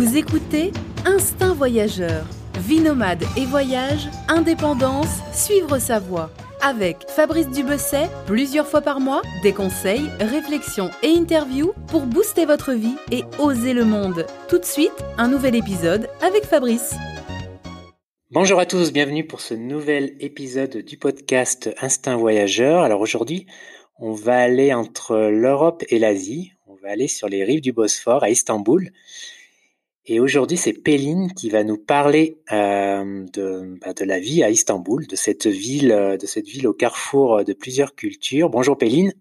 Vous écoutez Instinct Voyageur. Vie nomade et voyage, indépendance, suivre sa voie. Avec Fabrice Dubesset, plusieurs fois par mois, des conseils, réflexions et interviews pour booster votre vie et oser le monde. Tout de suite, un nouvel épisode avec Fabrice. Bonjour à tous, bienvenue pour ce nouvel épisode du podcast Instinct Voyageur. Alors aujourd'hui, on va aller entre l'Europe et l'Asie. On va aller sur les rives du Bosphore à Istanbul. Et aujourd'hui, c'est Péline qui va nous parler euh, de, bah, de, la vie à Istanbul, de cette ville, euh, de cette ville au carrefour de plusieurs cultures. Bonjour Péline.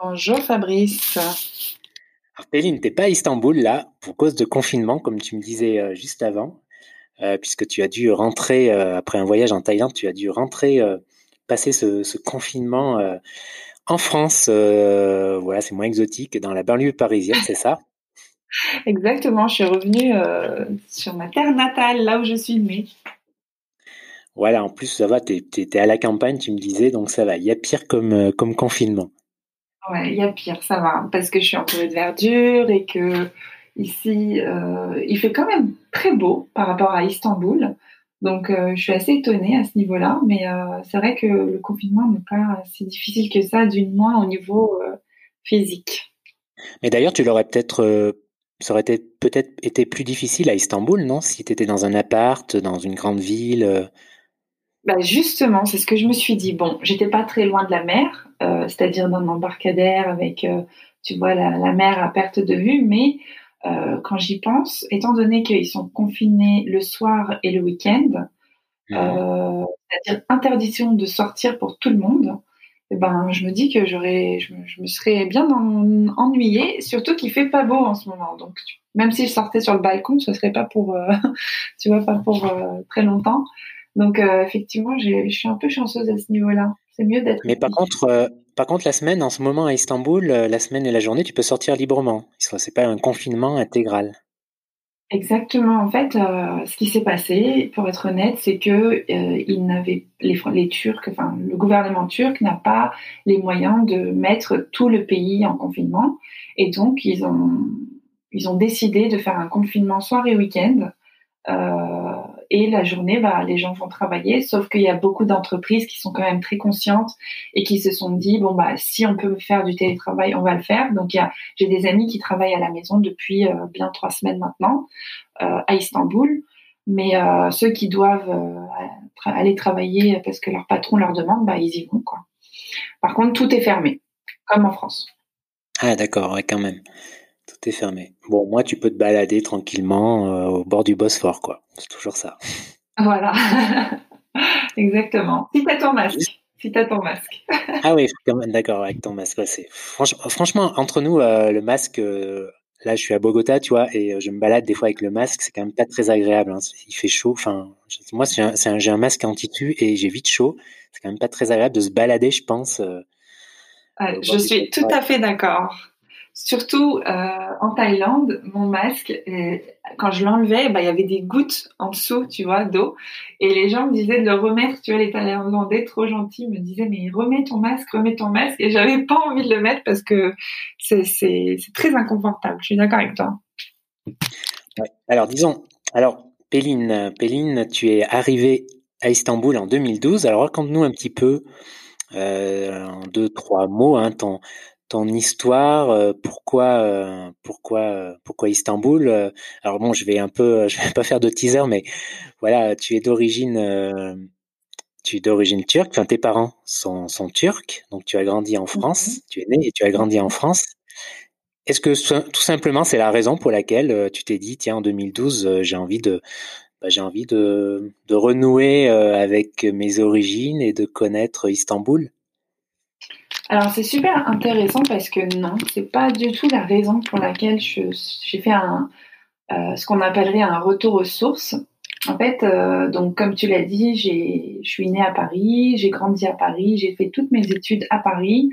Bonjour Fabrice. Alors Péline, t'es pas à Istanbul là pour cause de confinement, comme tu me disais euh, juste avant, euh, puisque tu as dû rentrer euh, après un voyage en Thaïlande, tu as dû rentrer, euh, passer ce, ce confinement en France. voilà, c'est moins exotique, dans la banlieue parisienne, c'est ça? Exactement, je suis revenue euh, sur ma terre natale, là où je suis née. Voilà, en plus ça va, tu étais à la campagne, tu me disais, donc ça va. Il y a pire comme, euh, comme confinement. Ouais, il y a pire, ça va, parce que je suis entourée de verdure et que ici, euh, il fait quand même très beau par rapport à Istanbul. Donc euh, je suis assez étonnée à ce niveau-là, mais c'est vrai que le confinement n'est pas si difficile que ça, d'une moins au niveau physique. Mais d'ailleurs, tu l'aurais peut-être ça aurait peut-être été plus difficile à Istanbul, non? Si tu étais dans un appart, dans une grande ville. Euh. Bah justement, c'est ce que je me suis dit. Bon, j'étais pas très loin de la mer, euh, c'est-à-dire dans embarcadère avec, euh, tu vois, la, la, mer à perte de vue. Mais euh, quand j'y pense, étant donné qu'ils sont confinés le soir et le week-end, mmh. c'est-à-dire interdiction de sortir pour tout le monde, eh ben, je me dis que j'aurais, je, je, me serais bien en, ennuyée, surtout qu'il fait pas beau en ce moment. Donc, même si je sortais sur le balcon, ce serait pas pour, euh, tu vois, pas pour euh, très longtemps. Donc, euh, effectivement, je suis un peu chanceuse à ce niveau-là. C'est mieux d'être. Mais par contre, par contre, la semaine, en ce moment à Istanbul, la semaine et la journée, tu peux sortir librement. C'est pas un confinement intégral. Exactement. En fait, euh, ce qui s'est passé, pour être honnête, c'est que euh, ils n'avaient les, les Turcs, enfin le gouvernement turc n'a pas les moyens de mettre tout le pays en confinement, et donc ils ont ils ont décidé de faire un confinement soir et week-end. Euh, et la journée, bah, les gens vont travailler, sauf qu'il y a beaucoup d'entreprises qui sont quand même très conscientes et qui se sont dit bon bah si on peut faire du télétravail, on va le faire. Donc j'ai des amis qui travaillent à la maison depuis euh, bien trois semaines maintenant euh, à Istanbul, mais euh, ceux qui doivent aller travailler parce que leur patron leur demande, bah ils y vont. Par contre, tout est fermé, comme en France. Ah d'accord, ouais, quand même. Tout est fermé. Bon, moi, tu peux te balader tranquillement euh, au bord du Bosphore, quoi. C'est toujours ça. Voilà. Exactement. Si t'as ton masque. Si t'as ton masque. ah oui, quand même, d'accord, avec ton masque. Ouais, c'est franchement, franchement, entre nous, euh, le masque. Euh, là, je suis à Bogota, tu vois, et je me balade des fois avec le masque. C'est quand même pas très agréable. Hein. Il fait chaud. Enfin, moi, j'ai un, un, un, masque anti-tu et j'ai vite chaud. C'est quand même pas très agréable de se balader, je pense. Ouais, je suis tout à fait d'accord. Surtout euh, en Thaïlande, mon masque, euh, quand je l'enlevais, bah, il y avait des gouttes en dessous, tu vois, d'eau. Et les gens me disaient de le remettre. Tu vois, les Thaïlandais trop gentils me disaient mais remets ton masque, remets ton masque. Et j'avais pas envie de le mettre parce que c'est très inconfortable. Je suis d'accord avec toi. Alors disons, alors Péline, Péline, tu es arrivée à Istanbul en 2012. Alors raconte-nous un petit peu euh, en deux trois mots hein, ton ton histoire, euh, pourquoi, euh, pourquoi, euh, pourquoi Istanbul. Alors bon, je vais un peu, je vais pas faire de teaser, mais voilà, tu es d'origine, tu es d'origine turque. Enfin, tes parents sont, sont turcs, donc tu as grandi en France. Mm-hmm. Tu es né et tu as grandi en France. Est-ce que tout simplement c'est la raison pour laquelle tu t'es dit, tiens, en 2012, j'ai envie de, bah, j'ai envie de, de renouer avec mes origines et de connaître Istanbul? Alors c'est super intéressant parce que non, c'est pas du tout la raison pour laquelle j'ai fait un, euh, ce qu'on appellerait un retour aux sources. En fait, euh, donc comme tu l'as dit, je suis née à Paris, j'ai grandi à Paris, j'ai fait toutes mes études à Paris,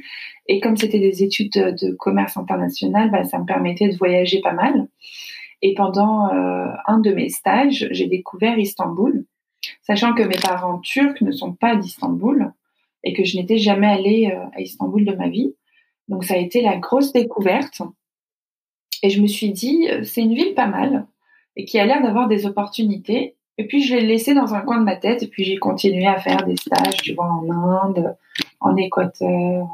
et comme c'était des études de, commerce international, bah, ça me permettait de voyager pas mal. Et pendant euh, un de mes stages, j'ai découvert Istanbul, sachant que mes parents turcs ne sont pas d'Istanbul et que je n'étais jamais allée euh, à Istanbul de ma vie. Donc ça a été la grosse découverte. Et je me suis dit, euh, c'est une ville pas mal. et qui a l'air d'avoir des opportunités. Et puis je l'ai laissé dans un coin de ma tête et puis j'ai continué à faire des stages, tu vois, en Inde, en Équateur,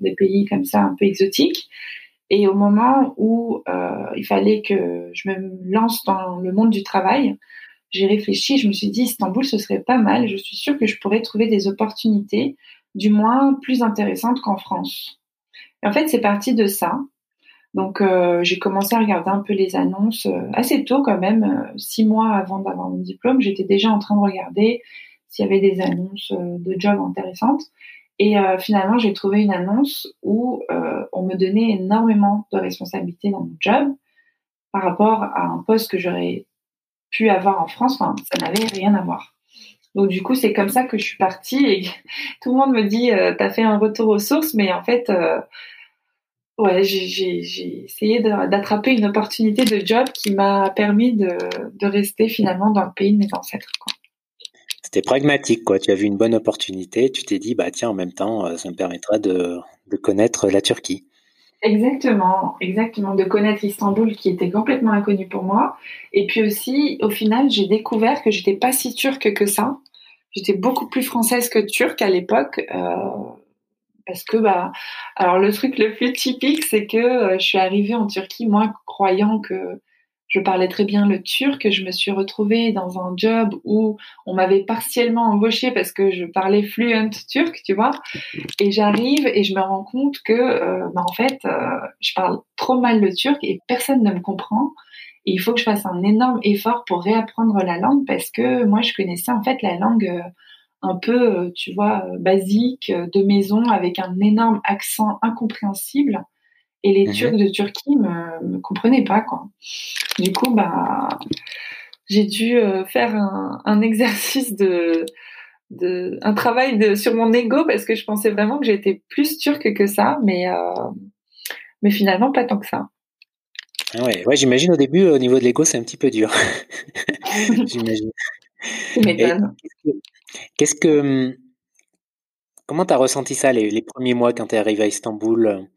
des pays comme ça un peu exotiques. Et au moment où euh, il fallait que je me lance dans le monde du travail, j'ai réfléchi, je me suis dit Istanbul, ce serait pas mal. Je suis sûre que je pourrais trouver des opportunités, du moins plus intéressantes qu'en France. En fait, c'est parti de ça. Donc, euh, j'ai commencé à regarder un peu les annonces euh, assez tôt quand même, euh, six mois avant d'avoir mon diplôme. J'étais déjà en train de regarder s'il y avait des annonces de jobs intéressantes. Et finalement, j'ai trouvé une annonce où on me donnait énormément de responsabilités dans mon job par rapport à un poste que j'aurais pu avoir en France. Enfin, ça n'avait rien à voir. Donc du coup, c'est comme ça que je suis partie et tout le monde me dit, tu as fait un retour aux sources, mais en fait, ouais, j'ai essayé d'attraper une opportunité de job qui m'a permis de, de, rester finalement dans le pays de mes ancêtres. C'était pragmatique, quoi. Tu as vu une bonne opportunité, tu t'es dit, bah tiens, en même temps, euh, ça me permettra de, de connaître la Turquie. Exactement, exactement, de connaître Istanbul qui était complètement inconnu pour moi. Et puis aussi, au final, j'ai découvert que j'étais pas si turque que ça. J'étais beaucoup plus française que turque à l'époque. Euh, parce que bah alors le truc le plus typique c'est que euh, je suis arrivée en Turquie moi croyant que je parlais très bien le turc, je me suis retrouvée dans un job où on m'avait partiellement embauchée parce que je parlais fluent turc, tu vois. Et j'arrive et je me rends compte que, euh, bah, en fait, euh, je parle trop mal le turc et personne ne me comprend. Et il faut que je fasse un énorme effort pour réapprendre la langue parce que moi, je connaissais en fait la langue un peu, euh, tu vois, euh, basique, euh, de maison, avec un énorme accent incompréhensible. Et les mhm. Turcs de Turquie me, me comprenaient pas, quoi. Du coup, bah, j'ai dû faire un, exercice de, de, un travail de, sur mon ego parce que je pensais vraiment que j'étais plus turque que ça, mais, mais finalement pas tant que ça. Ah ouais, ouais j'imagine au début, au niveau de l'ego, c'est un petit peu dur. j'imagine. Qu'est-ce que, hum, comment tu as ressenti ça les, premiers mois quand tu es arrivé à Istanbul?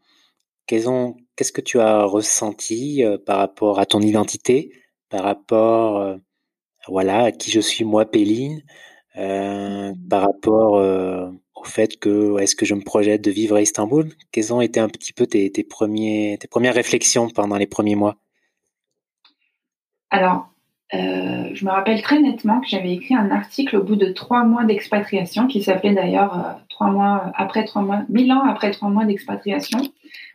Qu'est-ce que tu as ressenti euh, par rapport à ton identité, par rapport euh, voilà, à qui je suis moi, Péline, euh, par rapport au fait que est-ce que je me projette de vivre à Istanbul? Quelles ont été un petit peu tes, premiers, tes premières réflexions pendant les premiers mois? Alors, euh, je me rappelle très nettement que j'avais écrit un article au bout de trois mois d'expatriation, qui s'appelait d'ailleurs trois mois après trois mois, mille ans après trois mois d'expatriation,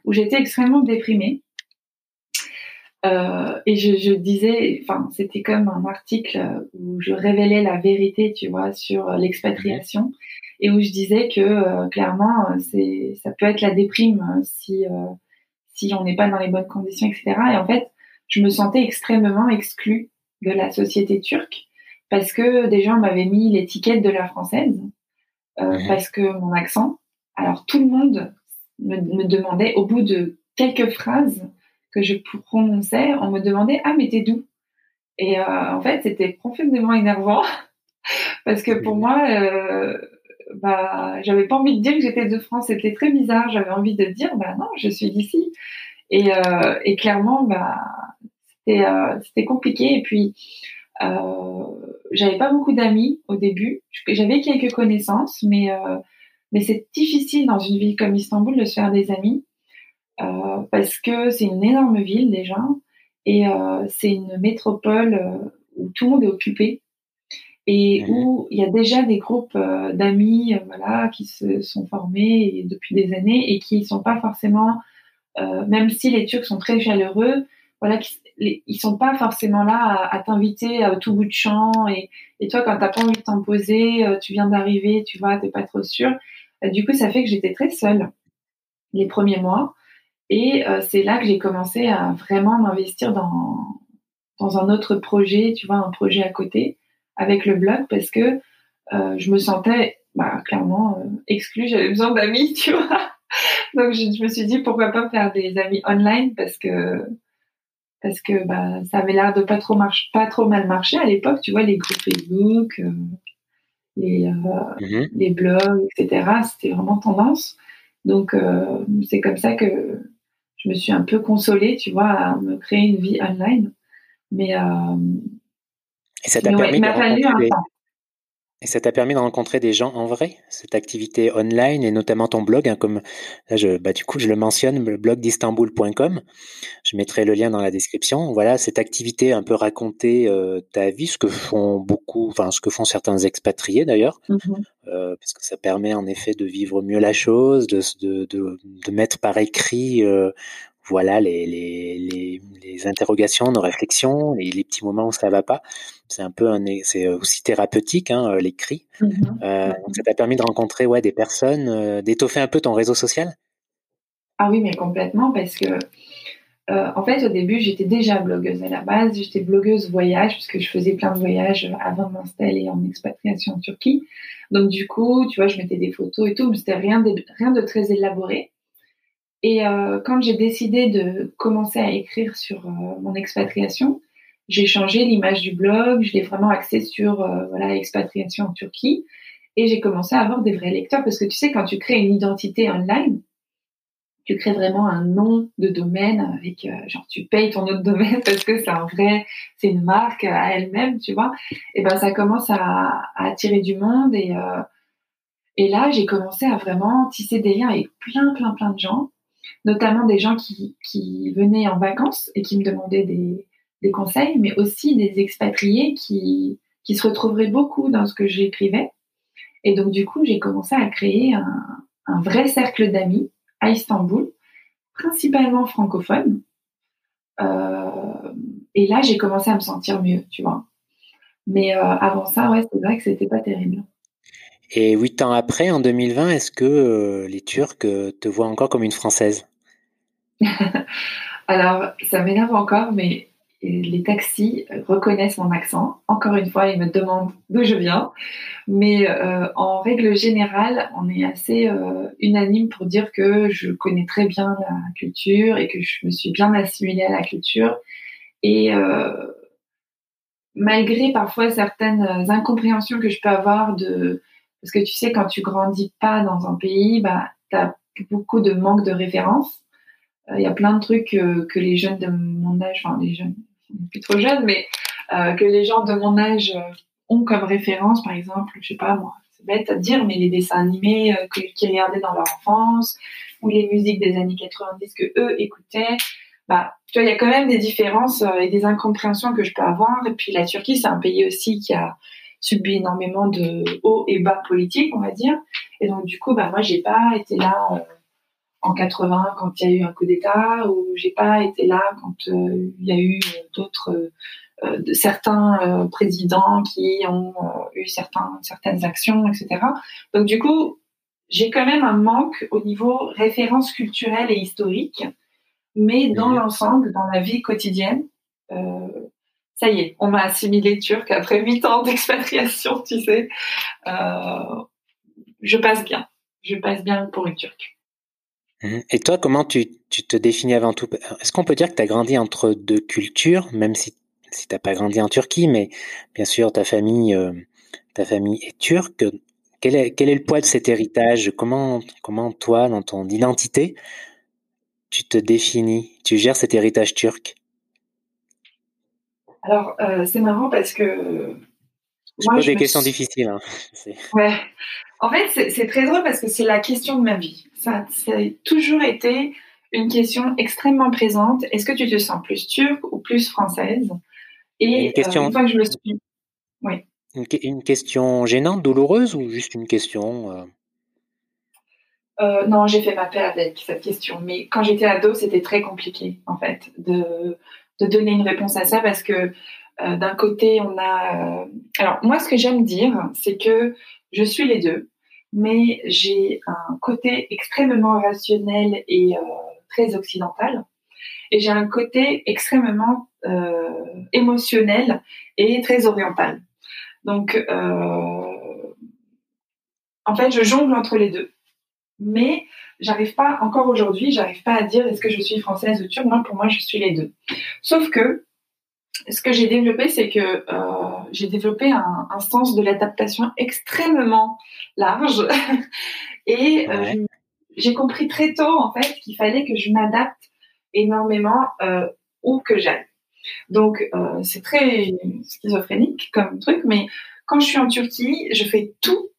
où j'étais extrêmement déprimée. Euh, et je, je disais, enfin, c'était comme un article où je révélais la vérité, tu vois, sur l'expatriation, et où je disais que clairement, c'est, ça peut être la déprime si si on n'est pas dans les bonnes conditions, etc. Et en fait, je me sentais extrêmement exclue de la société turque parce que des gens m'avaient mis l'étiquette de la française euh, parce que mon accent. Alors tout le monde me, demandait au bout de quelques phrases que je prononçais, on me demandait ah mais t'es d'où Et euh, en fait c'était profondément énervant parce que pour moi euh, bah j'avais pas envie de dire que j'étais de France, c'était très bizarre. J'avais envie de dire bah non je suis d'ici et, euh, et clairement bah euh, c'était compliqué. Et puis, euh, j'avais pas beaucoup d'amis au début. J'avais quelques connaissances, mais euh, mais c'est difficile dans une ville comme Istanbul de se faire des amis parce que c'est une énorme ville déjà et c'est une métropole où tout le monde est occupé et où il y a déjà des groupes d'amis voilà qui se sont formés depuis des années et qui sont pas forcément même si les Turcs sont très chaleureux voilà ils sont pas forcément là à, t'inviter à tout bout de champ et, et toi quand t'as pas envie de t'imposer, euh, tu viens d'arriver, tu vois, t'es pas trop sûr. Euh, du coup, ça fait que j'étais très seule les premiers mois et euh, c'est là que j'ai commencé à vraiment m'investir dans un autre projet, tu vois, un projet à côté avec le blog parce que je me sentais bah, clairement exclue, j'avais besoin d'amis, tu vois. Donc je, me suis dit pourquoi pas faire des amis online parce que parce que bah, ça avait l'air de pas trop marche, pas trop mal marcher à l'époque. Tu vois, les groupes Facebook, euh, les, euh, mhm. les blogs, etc. C'était vraiment tendance. Donc euh, c'est comme ça que je me suis un peu consolée, tu vois, à me créer une vie online Mais, et ça t'a permis de rencontrer et ça t'a permis de rencontrer des gens en vrai, cette activité online et notamment ton blog, hein, comme là, je, bah, du coup, je le mentionne, le blog d'istanbul.com. Je mettrai le lien dans la description. Voilà, cette activité un peu raconter euh, ta vie, ce que font beaucoup, enfin, ce que font certains expatriés d'ailleurs, mmh euh, parce que ça permet en effet de vivre mieux la chose, de, de, de, de mettre par écrit euh, voilà les, les, les, interrogations, nos réflexions, et les petits moments où ça va pas. C'est un peu un, c'est aussi thérapeutique, hein, euh, l'écrit. Mm-hmm. Euh, ça t'a permis de rencontrer ouais, des personnes, euh, d'étoffer un peu ton réseau social? Ah oui, mais complètement, parce que en fait, au début, j'étais déjà blogueuse à la base. J'étais blogueuse voyage, puisque je faisais plein de voyages avant de m'installer en expatriation en Turquie. Donc, du coup, tu vois, je mettais des photos et tout, mais c'était rien de, rien de très élaboré. Et euh, quand j'ai décidé de commencer à écrire sur euh, mon expatriation, j'ai changé l'image du blog, je l'ai vraiment axé sur euh, voilà expatriation en Turquie, et j'ai commencé à avoir des vrais lecteurs parce que tu sais quand tu crées une identité online, tu crées vraiment un nom de domaine avec genre tu payes ton de domaine parce que c'est un vrai, c'est une marque à elle-même, tu vois. Et ben ça commence à, à attirer du monde et et là j'ai commencé à vraiment tisser des liens avec plein plein plein de gens notamment des gens qui, qui, venaient en vacances et qui me demandaient des, des conseils, mais aussi des expatriés qui, qui, se retrouveraient beaucoup dans ce que j'écrivais. Et donc, du coup, j'ai commencé à créer un, un vrai cercle d'amis à Istanbul, principalement francophones. Euh, et là, j'ai commencé à me sentir mieux, tu vois. Mais euh, avant ça, ouais, c'est vrai que c'était pas terrible. Et huit ans après, en 2020, est-ce que euh, les Turcs euh, te voient encore comme une Française? Alors, ça m'énerve encore, mais les taxis reconnaissent mon accent. Encore une fois, ils me demandent d'où je viens. Mais euh, en règle générale, on est assez unanime pour dire que je connais très bien la culture et que je me suis bien assimilée à la culture. Et malgré parfois certaines incompréhensions que je peux avoir de parce que tu sais, quand tu grandis pas dans un pays, bah, tu as beaucoup de manque de références. Euh, il y a plein de trucs que les jeunes de mon âge, enfin les jeunes, plus trop jeunes, mais euh, que les gens de mon âge euh, ont comme référence, par exemple, je sais pas moi, c'est bête à dire, mais les dessins animés qu'ils regardaient dans leur enfance, ou les musiques des années 90 que eux écoutaient. Bah, tu vois, il y a quand même des différences et des incompréhensions que je peux avoir. Et puis la Turquie, c'est un pays aussi qui a subi énormément de hauts et bas politiques, on va dire. Et donc, du coup, bah, moi, j'ai pas été là euh, en 80 quand il y a eu un coup d'État, ou j'ai pas été là quand euh, il y a eu d'autres, euh, certains présidents qui ont eu certains, certaines actions, etc. Donc, du coup, j'ai quand même un manque au niveau référence culturelle et historique, mais dans l'ensemble, dans la vie quotidienne, euh, ça y est, on m'a assimilé turc après huit ans d'expatriation, tu sais. Euh, je passe bien. Je passe bien pour une turque. Et toi, comment tu, te définis avant tout? Est-ce qu'on peut dire que tu as grandi entre deux cultures, même si, si tu n'as pas grandi en Turquie, mais bien sûr, ta famille, euh, est turque. Quel est, quel est le poids de cet héritage? Comment, comment toi, dans ton identité, tu te définis Tu gères cet héritage turc? Alors, euh, c'est marrant parce que. Je pose des questions difficiles. Hein. Ouais. En fait, c'est très drôle parce que c'est la question de ma vie. Ça, ça, a toujours été une question extrêmement présente. Est-ce que tu te sens plus turque ou plus française? Et une, question... Euh, fois que je me suis. Oui. Une, question gênante, douloureuse ou juste une question euh? Euh, non, j'ai fait ma paix avec cette question. Mais quand j'étais ado, c'était très compliqué, en fait, de, de donner une réponse à ça parce que euh, d'un côté, on a... Euh, alors, moi, ce que j'aime dire, c'est que je suis les deux, mais j'ai un côté extrêmement rationnel et euh, très occidental, et j'ai un côté extrêmement émotionnel et très oriental. Donc, en fait, je jongle entre les deux. Mais j'arrive pas, encore aujourd'hui, j'arrive pas à dire est-ce que je suis française ou turque. Moi, pour moi, je suis les deux. Sauf que ce que j'ai développé, c'est que euh, j'ai développé un, sens de l'adaptation extrêmement large. Et euh, j'ai compris très tôt, en fait, qu'il fallait que je m'adapte énormément euh, où que j'aille. Donc, euh, c'est très schizophrénique comme truc, mais quand je suis en Turquie, je fais tout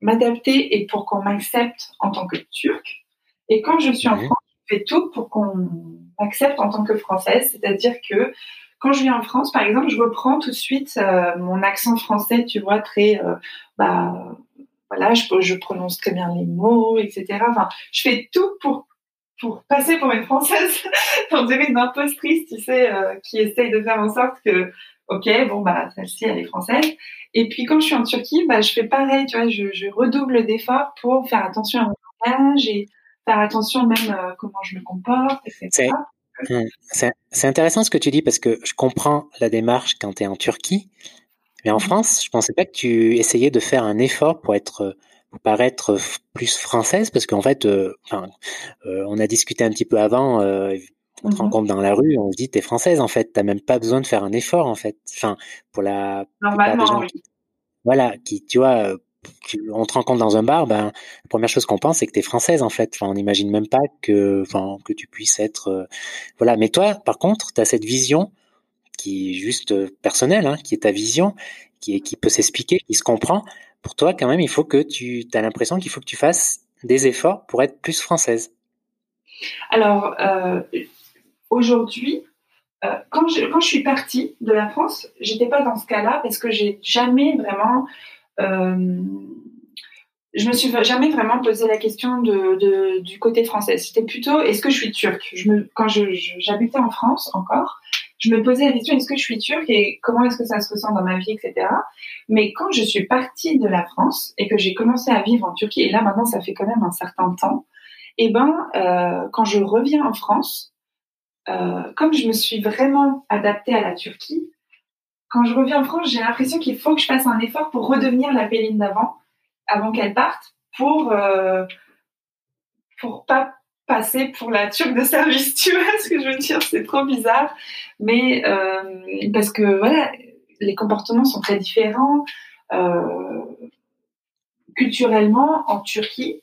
m'adapter et pour qu'on m'accepte en tant que turque. Et quand je suis en France, je fais tout pour qu'on m'accepte en tant que française. C'est-à-dire que quand je viens en France, par exemple, je reprends tout de suite euh, mon accent français, tu vois, très, euh, bah, voilà, je, je, prononce très bien les mots, etc. Enfin, je fais tout pour pour passer pour une française, on dirait une impostrice, tu sais, euh, qui essaye de faire en sorte que, ok, bon bah celle-ci elle est française. Et puis quand je suis en Turquie, bah je fais pareil, tu vois, je, je redouble d'efforts pour faire attention à mon langage et faire attention même comment je me comporte, etc. C'est intéressant ce que tu dis parce que je comprends la démarche quand tu es en Turquie, mais en mmh. France, je pensais pas que tu essayais de faire un effort pour être pour paraître plus française parce qu'en fait, euh, euh, on a discuté un petit peu avant. Euh, on te mmh rencontre dans la rue, on se dit t'es française en fait, t'as même pas besoin de faire un effort en fait. Enfin, pour la normalement, oui. voilà, qui tu vois, on te rencontre dans un bar, ben, la première chose qu'on pense, c'est que tu es française, en fait. Enfin, on n'imagine même pas que, enfin, que tu puisses être, euh, voilà. Mais toi, par contre, tu as cette vision qui est juste euh, personnelle, hein, qui est ta vision, qui, qui peut s'expliquer, qui se comprend. Pour toi, quand même, il faut que tu, as l'impression qu'il faut que tu fasses des efforts pour être plus française. Alors, euh, aujourd'hui, quand, je, quand je suis partie de la France, j'étais pas dans ce cas-là parce que j'ai jamais vraiment euh, je me suis jamais vraiment posé la question de, du côté français. C'était plutôt est-ce que je suis turque? Quand j'habitais en France encore, je me posais la question est-ce que je suis turque et comment est-ce que ça se ressent dans ma vie, etc. Mais quand je suis partie de la France et que j'ai commencé à vivre en Turquie, et là maintenant ça fait quand même un certain temps, et eh ben euh, quand je reviens en France, euh, comme je me suis vraiment adaptée à la Turquie, quand je reviens en France, j'ai l'impression qu'il faut que je fasse un effort pour redevenir la Péline d'avant, avant, qu'elle parte, pour euh, pas passer pour la turque de service. Tu vois ce que je veux dire? C'est trop bizarre, mais euh, parce que voilà, les comportements sont très différents. Euh, culturellement, en Turquie,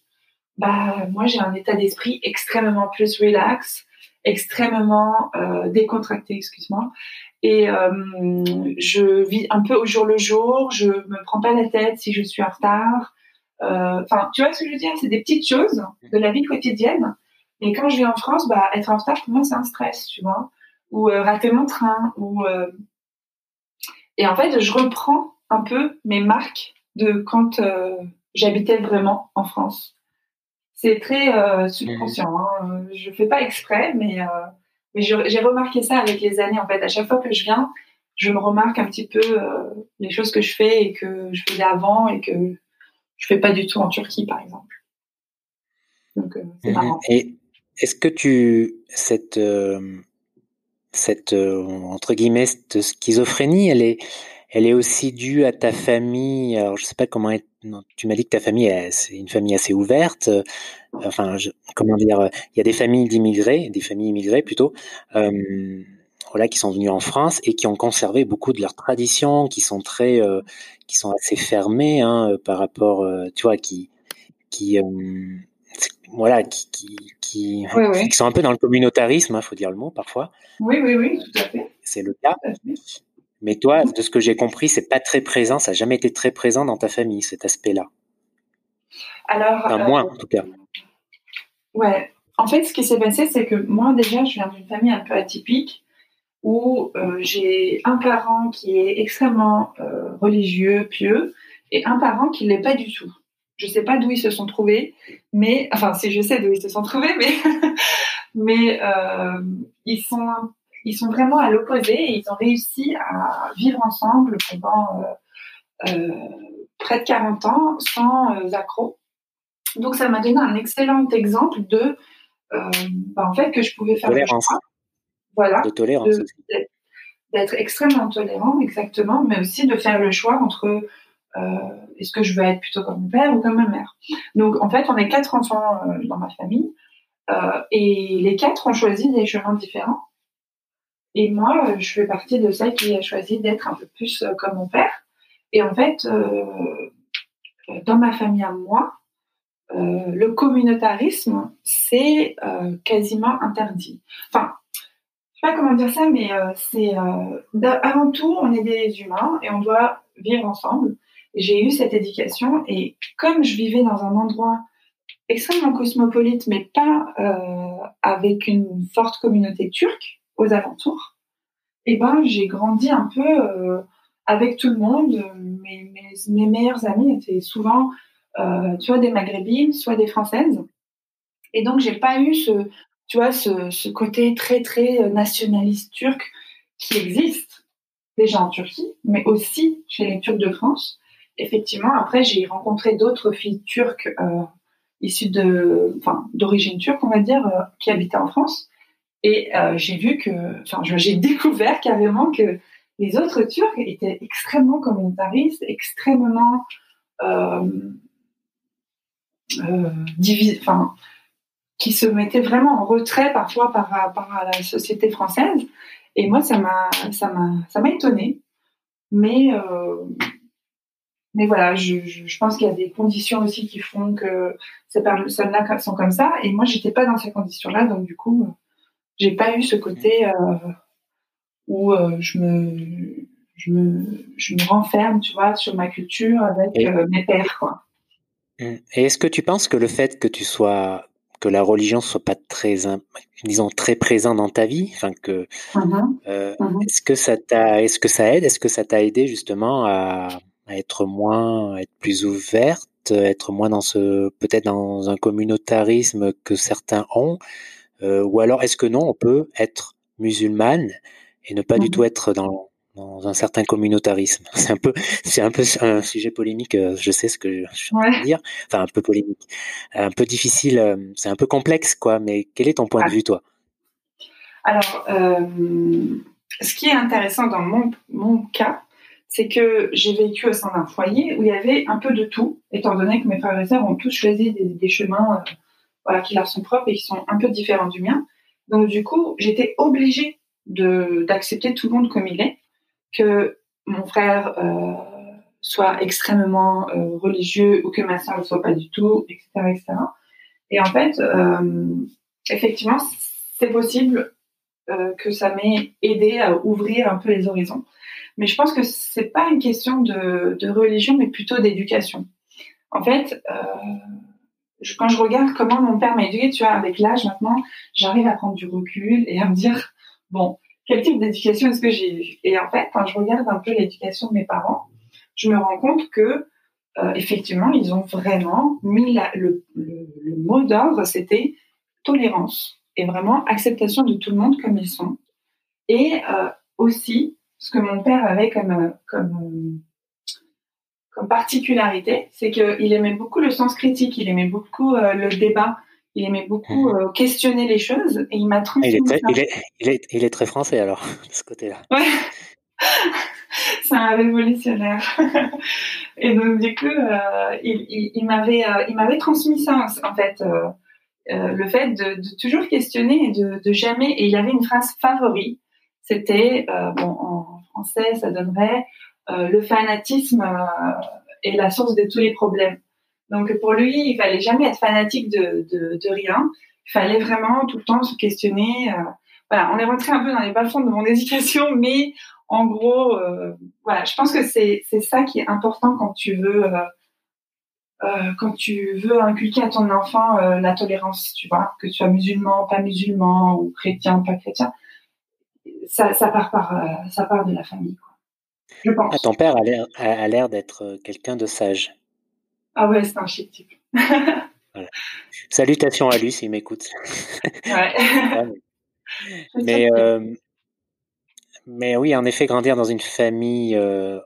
bah moi j'ai un état d'esprit extrêmement plus relax, extrêmement euh, décontracté, excuse-moi, et euh, je vis un peu au jour le jour. Je me prends pas la tête si je suis en retard. Euh, enfin, tu vois ce que je veux dire? C'est des petites choses de la vie quotidienne. Et quand je vis en France, bah, être en retard pour moi c'est un stress, tu vois, ou euh, rater mon train, ou et en fait je reprends un peu mes marques de quand j'habitais vraiment en France. C'est très subconscient. Hein. Je fais pas exprès, mais mais j'ai remarqué ça avec les années. En fait, à chaque fois que je viens, je me remarque un petit peu euh, les choses que je fais et que je faisais avant et que je fais pas du tout en Turquie, par exemple. Donc, euh, c'est marrant. Et est-ce que tu cette euh, cette entre guillemets cette schizophrénie, elle est elle est aussi due à ta famille. Alors, je sais pas comment tu m'as dit que ta famille, c'est une famille assez ouverte. Euh, enfin, comment dire, il y a des familles d'immigrés, des familles immigrées plutôt, euh, voilà, qui sont venues en France et qui ont conservé beaucoup de leurs traditions, qui sont très, euh, qui sont assez fermées hein, par rapport, tu vois, qui, qui, voilà, qui, qui, qui, sont un peu dans le communautarisme, il hein, faut dire le mot parfois. Oui, oui, oui, tout à fait. C'est le cas. Mais toi, de ce que j'ai compris, c'est pas très présent, ça n'a jamais été très présent dans ta famille, cet aspect-là. Alors. Enfin, moi, en tout cas. Ouais. En fait, ce qui s'est passé, c'est que moi, déjà, je viens d'une famille un peu atypique où euh, j'ai un parent qui est extrêmement euh, religieux, pieux, et un parent qui ne l'est pas du tout. Je ne sais pas d'où ils se sont trouvés, mais enfin, si je sais d'où ils se sont trouvés, mais mais euh, ils sont ils sont vraiment à l'opposé et ils ont réussi à vivre ensemble pendant euh, euh près de 40 ans sans euh, accroc. Donc ça m'a donné un excellent exemple de, bah, en fait, que je pouvais faire tolérance. Voilà. De tolérance. D'être extrêmement tolérant, exactement, mais aussi de faire le choix entre est-ce que je veux être plutôt comme mon père ou comme ma mère. Donc en fait, on est quatre enfants dans ma famille et les quatre ont choisi des chemins différents. Et moi, euh, je fais partie de celle qui a choisi d'être un peu plus euh, comme mon père. Et en fait, euh, dans ma famille à moi, le communautarisme, c'est quasiment interdit. Enfin, pas comment dire ça, mais c'est avant tout, on est des humains et on doit vivre ensemble. J'ai eu cette éducation et comme je vivais dans un endroit extrêmement cosmopolite, mais pas avec une forte communauté turque aux alentours, et eh ben j'ai grandi un peu avec tout le monde. Mes, meilleures amies étaient souvent soit des maghrébines, soit des françaises. Et donc j'ai pas eu ce, tu vois, ce, côté très, très euh, nationaliste turc qui existe déjà en Turquie, mais aussi chez les Turcs de France. Effectivement, après, j'ai rencontré d'autres filles turques euh, issues de, enfin, d'origine turque, on va dire, euh, qui habitaient en France. Et euh, j'ai vu que, enfin, j'ai découvert carrément que les autres Turcs étaient extrêmement communautaristes, extrêmement euh, euh, qui se mettait vraiment en retrait parfois par rapport à la société française. Et moi, ça m'a, ça m'a, ça m'a étonné. Mais, euh, mais voilà, je, je, pense qu'il y a des conditions aussi qui font que ces personnes-là sont comme ça. Et moi, j'étais pas dans ces conditions-là, donc du coup, j'ai pas eu ce côté euh, où euh, je me, je me, je me renferme, tu vois, sur ma culture avec euh, mes pères, quoi. Et est-ce que tu penses que le fait que tu sois que la religion soit pas très, disons, très présent dans ta vie, enfin que, mm-hmm. mm-hmm. est-ce que ça t'a, est-ce que ça aide, est-ce que ça t'a aidé justement à, être moins, à être plus ouverte, être moins dans ce, peut-être dans un communautarisme que certains ont, ou alors est-ce que non, on peut être musulmane et ne pas du mm-hmm. tout être dans dans un certain communautarisme? C'est un peu, c'est un peu un sujet polémique. Euh, je sais ce que je suis en train de dire. Enfin, un peu polémique, un peu difficile. Euh, c'est un peu complexe, quoi. Mais quel est ton point de vue, toi? Alors, euh, ce qui est intéressant dans mon, mon cas, c'est que j'ai vécu au sein d'un foyer où il y avait un peu de tout, étant donné que mes frères et sœurs ont tous choisi des, des chemins, euh, voilà, qui leur sont propres et qui sont un peu différents du mien. Donc, du coup, j'étais obligée de d'accepter tout le monde comme il est que mon frère euh, soit extrêmement euh, religieux ou que ma soeur ne soit pas du tout, etc., etc. Et en fait, euh, effectivement, c'est possible que ça m'ait aidé à ouvrir un peu les horizons. Mais je pense que c'est pas une question de, de religion, mais plutôt d'éducation. En fait, quand je regarde comment mon père m'a éduqué, tu vois, avec l'âge maintenant, j'arrive à prendre du recul et à me dire, bon, quel type d'éducation est-ce que j'ai eu? Et en fait, quand je regarde un peu l'éducation de mes parents, je me rends compte que euh, effectivement, ils ont vraiment mis le, mot d'ordre, c'était tolérance et vraiment acceptation de tout le monde comme ils sont. Et euh, aussi, ce que mon père avait comme comme comme particularité, c'est qu'il aimait beaucoup le sens critique, il aimait beaucoup euh, le débat, il aimait beaucoup mmh. euh, questionner les choses et il m'a transmis. Il est, très, il, est, il, est, il est, très français alors, de ce côté-là. Ouais. C'est un révolutionnaire. et donc, du coup, euh, il, m'avait il m'avait transmis ça, en fait. Le fait de, de, toujours questionner et de, de, jamais. Et il avait une phrase favorite. C'était, bon, en français, ça donnerait le fanatisme est la source de tous les problèmes. Donc pour lui, il fallait jamais être fanatique de, de, de rien. Il fallait vraiment tout le temps se questionner. Euh, voilà, on est rentré un peu dans les bas-fonds de mon éducation, mais en gros, euh, voilà, je pense que c'est ça qui est important quand tu veux euh, euh quand tu veux inculquer à ton enfant euh, la tolérance, tu vois, que tu sois musulman, pas musulman, ou chrétien, pas chrétien. Ça, ça part par ça part de la famille. Quoi. Je pense. Ah, ton père a l'air d'être quelqu'un de sage. Ah ouais, c'est un chic type. Salutations à lui s'il m'écoute. Ouais. mais, euh, mais oui, en effet, grandir dans une famille euh,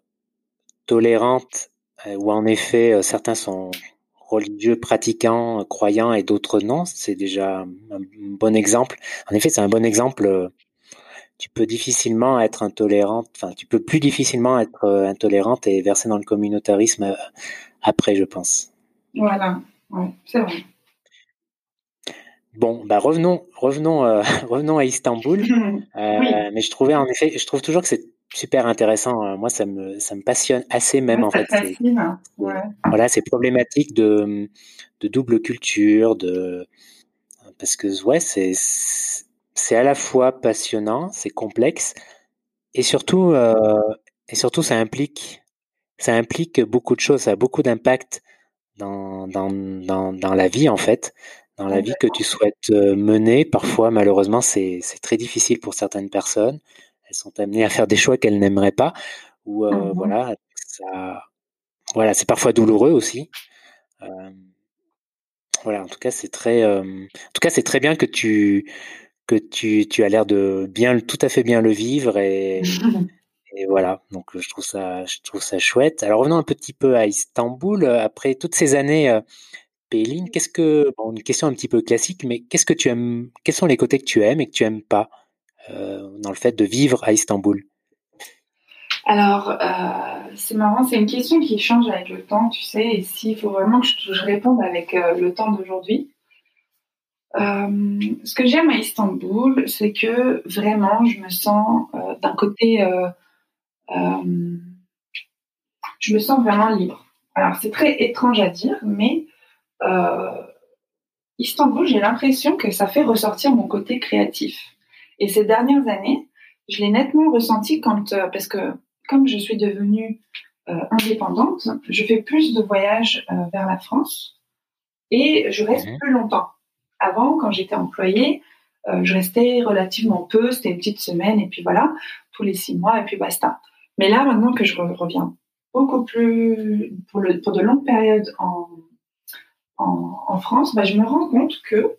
tolérante, euh, où en effet certains sont religieux, pratiquants, croyants et d'autres non, c'est déjà un bon exemple. En effet, c'est un bon exemple. Tu peux difficilement être intolérante, enfin, tu peux plus difficilement être intolérante et verser dans le communautarisme après, je pense. Voilà, c'est vrai. Bon, bah revenons, revenons, euh, revenons à Istanbul. Euh, mais je trouvais en effet, je trouve toujours que c'est super intéressant. Euh, moi, ça me, ça me passionne assez même en fait. Fascine, Voilà, c'est problématique de, de double culture, de parce que ouais, c'est c'est à la fois passionnant, c'est complexe, et surtout, euh, et surtout, ça implique, ça implique beaucoup de choses, ça a beaucoup d'impact dans, dans, dans, dans la vie en fait, dans la vie que tu souhaites euh, mener. Parfois, malheureusement, c'est très difficile pour certaines personnes. Elles sont amenées à faire des choix qu'elles n'aimeraient pas, ou euh, mmh voilà, ça, voilà, c'est parfois douloureux aussi. Euh, voilà, en tout cas, c'est très, euh, en tout cas, c'est très bien que tu que tu, tu as l'air de bien, tout à fait bien le vivre et, et voilà. Donc, je trouve ça, je trouve ça chouette. Alors, revenons un petit peu à Istanbul. Après toutes ces années, euh, Péline, qu'est-ce que, bon, une question un petit peu classique, mais qu'est-ce que tu aimes, quels sont les côtés que tu aimes et que tu aimes pas euh, dans le fait de vivre à Istanbul? Alors, euh, c'est marrant, c'est une question qui change avec le temps, tu sais, et s'il faut vraiment que je, réponde avec euh, le temps d'aujourd'hui. Euh, ce que j'aime à Istanbul, c'est que vraiment, je me sens d'un côté, je me sens vraiment libre. Alors, c'est très étrange à dire, mais Istanbul, j'ai l'impression que ça fait ressortir mon côté créatif. Et ces dernières années, je l'ai nettement ressenti quand, parce que comme je suis devenue euh, indépendante, je fais plus de voyages euh, vers la France et je reste mhm. plus longtemps. Avant, quand j'étais employée, euh, je restais relativement peu, c'était une petite semaine et puis voilà, tous les six mois et puis basta. Mais là, maintenant que je reviens beaucoup plus pour, de longues périodes en, en, France, bah, je me rends compte que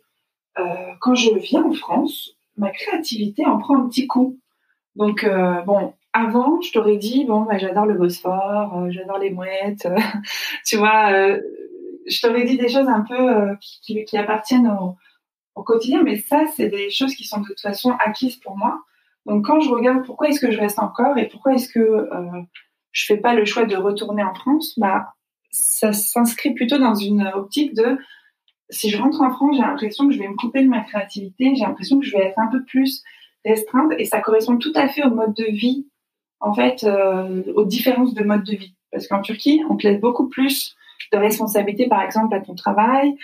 quand je viens en France, ma créativité en prend un petit coup. Donc, bon, avant, je t'aurais dit, bon, bah, j'adore le Bosphore, euh, j'adore les mouettes, euh, tu vois, euh, je t'aurais dit des choses un peu qui, qui, appartiennent au, quotidien, mais ça, c'est des choses qui sont de toute façon acquises pour moi. Donc, quand je regarde pourquoi est-ce que je reste encore et pourquoi est-ce que je fais pas le choix de retourner en France, bah, ça s'inscrit plutôt dans une optique de si je rentre en France, j'ai l'impression que je vais me couper de ma créativité, j'ai l'impression que je vais être un peu plus restreinte et ça correspond tout à fait au mode de vie en fait, euh, aux différences de mode de vie. Parce qu'en Turquie, on te laisse beaucoup plus de responsabilités, par exemple, à ton travail.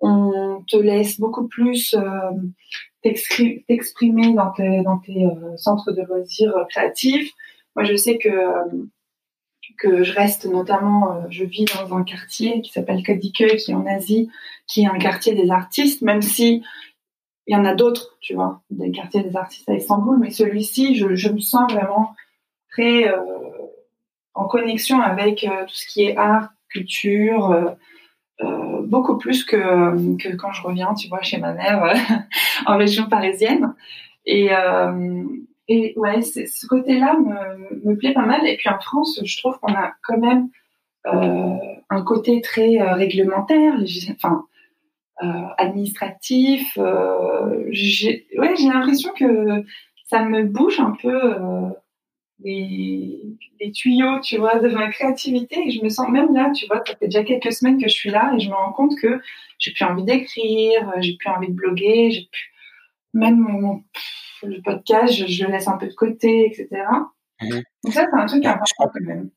On te laisse beaucoup plus euh, t'exprimer dans tes, euh, centres de loisirs créatifs. Moi, je sais que que je reste notamment, je vis dans un quartier qui s'appelle Kadıköy, qui est en Asie, qui est un quartier des artistes, même si il y en a d'autres, tu vois, des quartiers des artistes à Istanbul, mais celui-ci, je, me sens vraiment très euh, en connexion avec euh, tout ce qui est art, culture, euh, beaucoup plus que, quand je reviens, tu vois, chez ma mère en région parisienne. Et, et ouais, ce côté-là me, plaît pas mal. Et puis en France, je trouve qu'on a quand même un côté très réglementaire, enfin administratif. ouais, j'ai l'impression que ça me bouge un peu les, tuyaux, tu vois, de ma créativité. Et je me sens, même là, tu vois, ça fait déjà quelques semaines que je suis là et je me rends compte que j'ai plus envie d'écrire, j'ai plus envie de bloguer, j'ai plus, même mon, le podcast, je, le laisse un peu de côté, etc. Mhm. Donc ça, c'est un truc important quand même.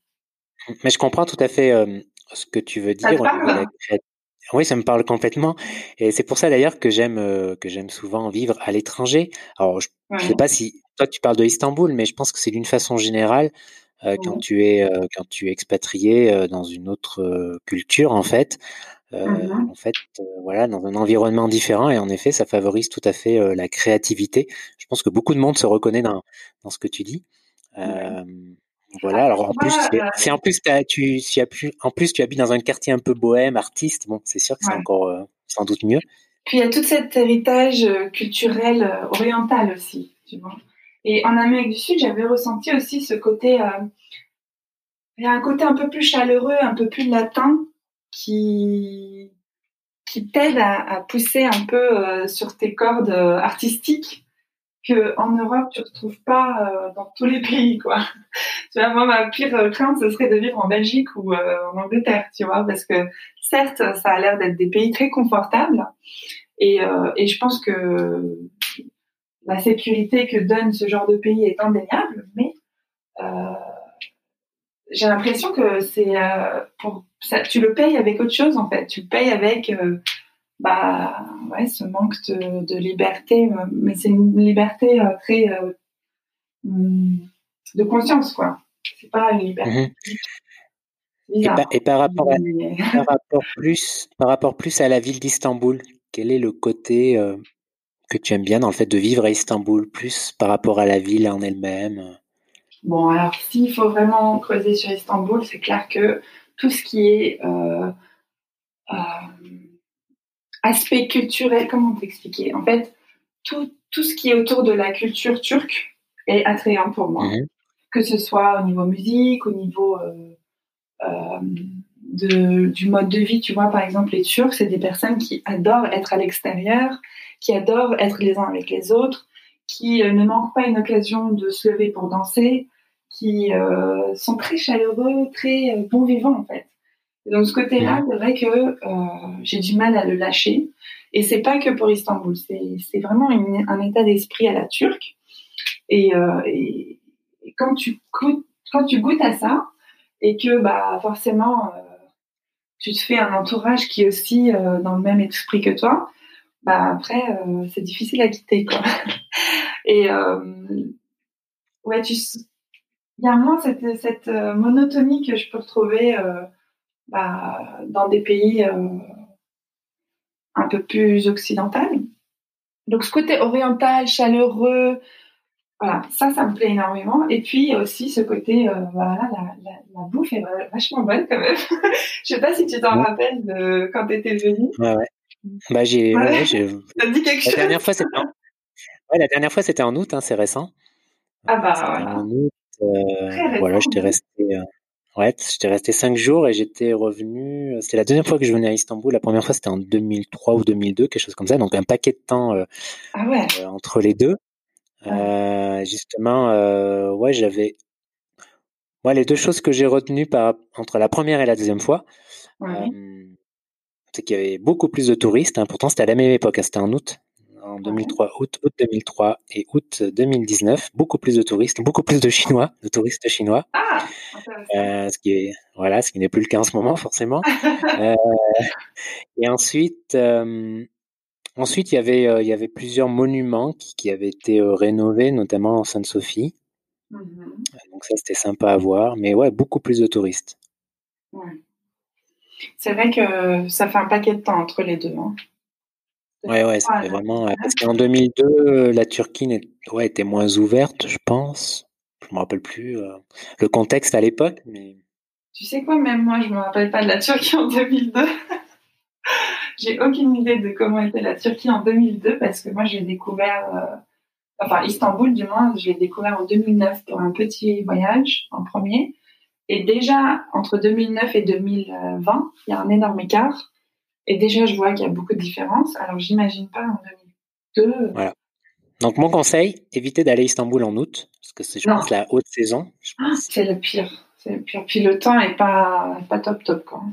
Mais je comprends tout à fait euh, ce que tu veux dire. Oui, ça me parle complètement, et c'est pour ça d'ailleurs que j'aime euh, que j'aime souvent vivre à l'étranger. Alors, je ne sais pas si toi tu parles de Istanbul, mais je pense que c'est d'une façon générale euh, quand tu es euh, quand tu es expatrié dans une autre culture en fait, mmh en fait voilà dans un environnement différent et en effet ça favorise tout à fait la créativité. Je pense que beaucoup de monde se reconnaît dans dans ce que tu dis. Voilà. Alors en plus, c'est en plus tu, en plus tu habites dans un quartier un peu bohème, artiste. Bon, c'est sûr que c'est encore euh, sans doute mieux. Puis il y a tout cet héritage euh, culturel euh, oriental aussi, tu vois. Et en Amérique du Sud, j'avais ressenti aussi ce côté. il y a un côté un peu plus chaleureux, un peu plus latin, qui qui t'aide à, pousser un peu sur tes cordes artistiques que en Europe tu retrouves pas euh, dans tous les pays quoi. tu vois moi ma pire euh, crainte ce serait de vivre en Belgique ou euh, en Angleterre tu vois parce que certes ça a l'air d'être des pays très confortables et et je pense que la sécurité que donne ce genre de pays est indéniable mais j'ai l'impression que c'est pour ça tu le payes avec autre chose en fait tu le payes avec bah ouais, ce manque de, liberté, mais c'est une liberté très de conscience, quoi. C'est pas une liberté. Mhm. Et, par, rapport par, rapport plus, par rapport plus à la ville d'Istanbul, quel est le côté que tu aimes bien dans le fait de vivre à Istanbul, plus par rapport à la ville en elle-même? Bon, alors s'il faut vraiment creuser sur Istanbul, c'est clair que tout ce qui est euh, euh, aspect culturel, comment t'expliquer? En fait, tout, tout, ce qui est autour de la culture turque est attrayant pour moi. Mhm. Que ce soit au niveau musique, au niveau euh, de, du mode de vie. Tu vois, par exemple, les Turcs, c'est des personnes qui adorent être à l'extérieur, qui adorent être les uns avec les autres, qui ne manquent pas une occasion de se lever pour danser, qui euh, sont très chaleureux, très euh, bon vivants en fait. donc ce côté-là, c'est vrai que euh, j'ai du mal à le lâcher. Et c'est pas que pour Istanbul, c'est vraiment un état d'esprit à la turque. Et, et, quand tu goûtes, quand tu goûtes à ça, et que bah forcément tu te fais un entourage qui est aussi dans le même esprit que toi, bah après c'est difficile à quitter et ouais, tu il y a moins cette, cette euh, monotonie que je peux retrouver euh, bah, dans des pays euh, un peu plus occidentaux. Donc ce côté oriental, chaleureux, voilà, ça, ça me plaît énormément. Et puis aussi ce côté, voilà, la, la, la, bouffe est vachement bonne quand même. je sais pas si tu t'en rappelles de quand tu étais venu. Ouais, ouais. Bah j'ai. Ouais, dit quelque la chose? Dernière fois, en... la dernière fois c'était en août, hein, c'est récent. Ah bah voilà. En août, euh, voilà, j'étais resté, euh, ouais, j'étais resté cinq jours et j'étais revenu. C'était la deuxième fois que je venais à Istanbul. La première fois, c'était en 2003 ou 2002, quelque chose comme ça. Donc un paquet de temps euh, ah ouais. entre les deux. Ah. justement, ouais, j'avais. Moi, les deux choses que j'ai retenues par, entre la première et la deuxième fois, c'est qu'il y avait beaucoup plus de touristes. Hein. Pourtant, c'était à la même époque. Hein. C'était en août en 2003, août, août 2003 et août 2019, beaucoup plus de touristes, beaucoup plus de Chinois, de touristes chinois. Ah, euh, ce qui est voilà, ce qui n'est plus le cas en ce moment forcément. euh, et ensuite, euh, ensuite il y avait euh, il y avait plusieurs monuments qui, qui avaient été euh, rénovés, notamment en Sainte-Sophie. Mm-hmm. Donc ça c'était sympa à voir, mais ouais, beaucoup plus de touristes. Ouais. C'est vrai que ça fait un paquet de temps entre les deux. Hein. Ouais, ouais, c'était vraiment. Parce qu'en 2002, la Turquie ouais, était moins ouverte, je pense. Je me rappelle plus euh, le contexte à l'époque, mais. Tu sais quoi, même moi, je me rappelle pas de la Turquie en 2002. j'ai aucune idée de comment était la Turquie en 2002 parce que moi, j'ai découvert, euh, enfin Istanbul du moins, je l'ai découvert en 2009 pour un petit voyage en premier. Et déjà entre 2009 et 2020, il y a un énorme écart. Et déjà, je vois qu'il y a beaucoup de différences. Alors, j'imagine pas en 2002. Voilà. Donc, mon conseil, évitez d'aller à Istanbul en août, parce que c'est, je pense, la haute saison. Ah, c'est le pire. C'est le pire. Puis le temps est pas, pas top, top, quoi.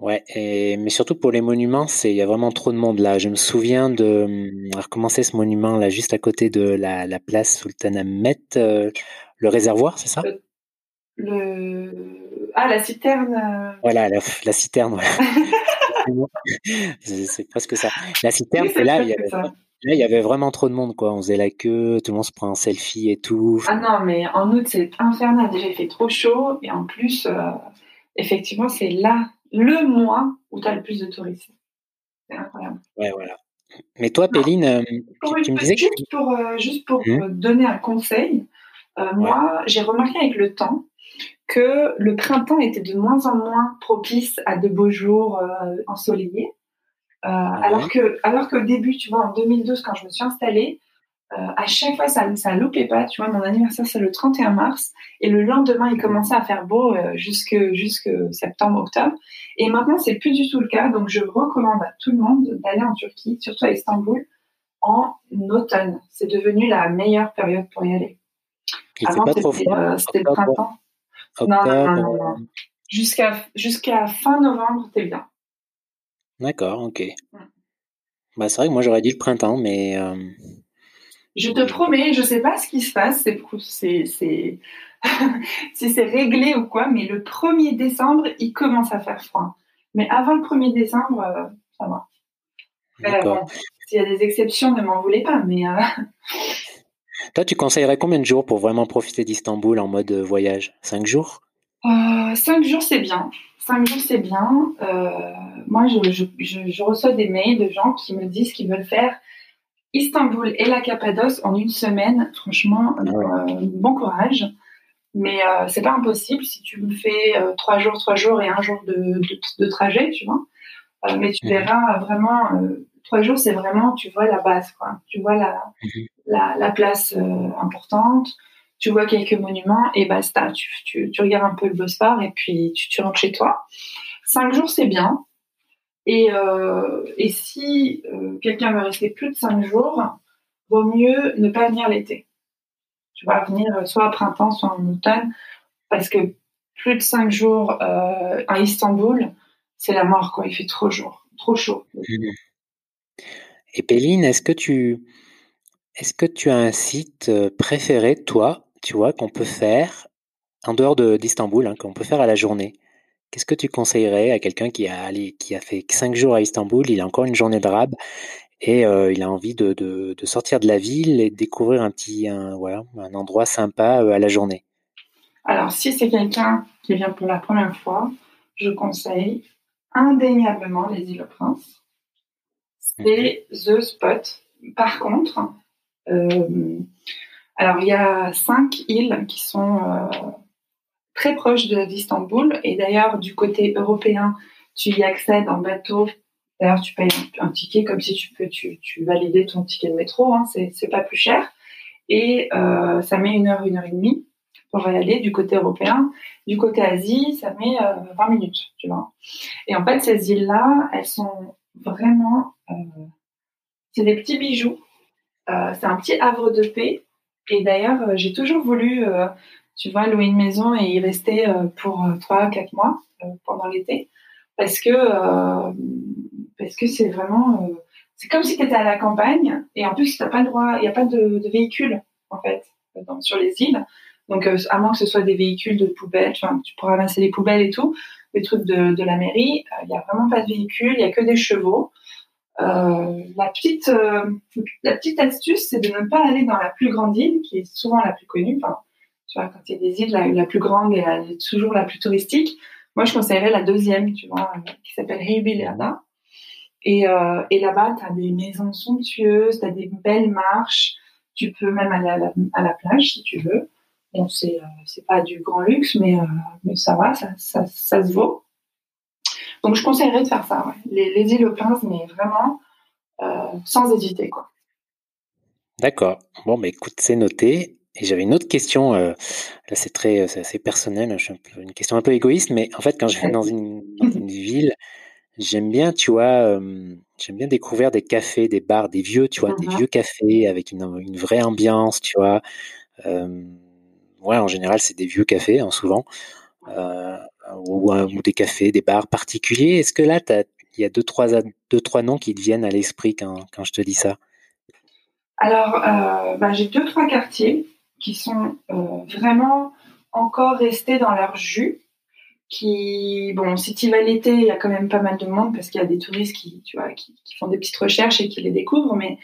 Ouais, et, mais surtout pour les monuments, c'est il y a vraiment trop de monde là. Je me souviens de recommencer ce monument là, juste à côté de la, la place Sultanahmet, euh, le réservoir, c'est ça? Le, ah la citerne. Euh. Voilà, la, la citerne. Voilà. c'est presque ça. La citerne, c'est là, il y, avait, là, il y avait vraiment trop de monde, quoi. On faisait la queue, tout le monde se prend un selfie et tout. Ah non, mais en août, c'est infernal. Déjà, il fait trop chaud. Et en plus, euh, effectivement, c'est là, le mois où tu as le plus de touristes. C'est incroyable. Ouais, voilà. Mais toi, Péline, euh, tu, me disais juste Pour, euh, juste pour mmh. donner un conseil, moi, j'ai remarqué avec le temps que le printemps était de moins en moins propice à de beaux jours euh, ensoleillés. Euh, alors que, alors qu'au début, tu vois, en 2012, quand je me suis installée, euh, à chaque fois, ça, ça loupait pas. Tu vois, mon anniversaire, c'est le 31 mars. Et le lendemain, il commençait à faire beau jusque, jusque septembre, octobre. Et maintenant, c'est plus du tout le cas. Donc, je recommande à tout le monde d'aller en Turquie, surtout à Istanbul, en automne. C'est devenu la meilleure période pour y aller. Avant, c'était le printemps. Non, non, non, Jusqu'à jusqu'à fin novembre, t'es bien. D'accord, ok. Bah, c'est vrai que moi j'aurais dit le printemps, mais. Euh, je te promets, je sais pas ce qui se passe, c'est, c'est, si c'est réglé ou quoi, mais le 1er décembre, il commence à faire froid. Mais avant le 1er décembre, euh, ça va. S'il y a des exceptions, ne m'en voulez pas, mais. Toi, tu conseillerais combien de jours pour vraiment profiter d'Istanbul en mode voyage? Cinq jours? Cinq jours, c'est bien. Cinq jours, c'est bien. moi, je, je, reçois des mails de gens qui me disent qu'ils veulent faire Istanbul et la Cappadoce en une semaine, franchement, ah euh, bon courage. Mais euh, c'est pas impossible si tu me fais euh, trois jours, trois jours et un jour de, de, trajet, tu vois. mais tu mhm. verras vraiment, trois jours, c'est vraiment, tu vois la base, quoi. Tu vois la, mhm. la, la, place importante, tu vois quelques monuments et basta. Tu, tu, tu, regardes un peu le Bosphore et puis tu, tu rentres chez toi. Cinq jours, c'est bien. Et, euh, et si euh, quelqu'un veut rester plus de cinq jours, vaut mieux ne pas venir l'été. Tu vas venir soit à printemps, soit en automne, parce que plus de cinq jours euh, à Istanbul, c'est la mort, quoi. Il fait trop chaud, trop chaud. Mmh. Et Péline, est-ce que tu, est-ce que tu as un site préféré, toi, tu vois, qu'on peut faire en dehors d'Istanbul, hein, qu'on peut faire à la journée? Qu'est-ce que tu conseillerais à quelqu'un qui a, qui a fait cinq jours à Istanbul, il a encore une journée de rab et euh, il a envie de, de, sortir de la ville et de découvrir un petit un, voilà, un endroit sympa euh, à la journée? Alors, si c'est quelqu'un qui vient pour la première fois, je conseille indéniablement les îles Prince. C'est The Spot. Par contre, euh, alors il y a cinq îles qui sont très proche d'Istanbul. Et d'ailleurs, du côté européen, tu y accèdes en bateau. D'ailleurs, tu payes un, ticket comme si tu peux, tu, tu ton ticket de métro. Hein, c'est pas plus cher. Et euh, ça met une heure, une heure et demie pour y aller du côté européen. Du côté Asie, ça met 20 euh, minutes, tu vois. Et en fait, ces îles-là, elles sont vraiment, euh, c'est des petits bijoux. c'est un petit havre de paix. Et d'ailleurs, j'ai toujours voulu tu vois, louer une maison et y rester euh, pour euh, trois, quatre mois euh, pendant l'été, parce que parce que c'est vraiment, c'est comme si tu étais à la campagne et en plus t'as pas le droit, il n'y a pas de, de, véhicule en fait sur les îles. Donc à moins que ce soit des véhicules de poubelles, tu pourras ramasser les poubelles et tout, les trucs de, la mairie, il n'y a vraiment pas de véhicule, il y a que des chevaux. La petite la petite astuce, c'est de ne pas aller dans la plus grande île, qui est souvent la plus connue. Tu vois, quand il y des îles, la, plus grande et toujours la plus touristique, moi, je conseillerais la deuxième, tu vois, qui s'appelle Ribiliana. Et, euh, et là-bas, tu as des maisons somptueuses, tu as des belles marches. Tu peux même aller à la, plage si tu veux. Bon, c'est euh, pas du grand luxe, mais, euh, mais ça va, ça, ça, ça, se vaut. Donc, je conseillerais de faire ça, les, les îles aux Pinces, mais vraiment euh, sans hésiter, quoi. D'accord. Bon, mais écoute, c'est noté. Et j'avais une autre question, euh, là c'est très, c'est assez personnel, je peu, une question un peu égoïste, mais en fait quand je viens dans une, dans une ville, j'aime bien, tu vois, euh, j'aime bien découvrir des cafés, des bars, des vieux, tu vois, des mmh vieux cafés avec une, une vraie ambiance, tu vois. Euh, ouais, en général c'est des vieux cafés, hein, souvent, euh, ou, ou, des cafés, des bars particuliers. Est-ce que là, il y a deux trois, deux, trois noms qui te viennent à l'esprit quand, quand je te dis ça? Alors, euh, bah, j'ai deux, trois quartiers qui sont euh, vraiment encore restés dans leur jus. Qui, bon, si tu vas l'été, il y a quand même pas mal de monde parce qu'il y a des touristes qui, tu vois, qui, font des petites recherches et qui les découvrent, mais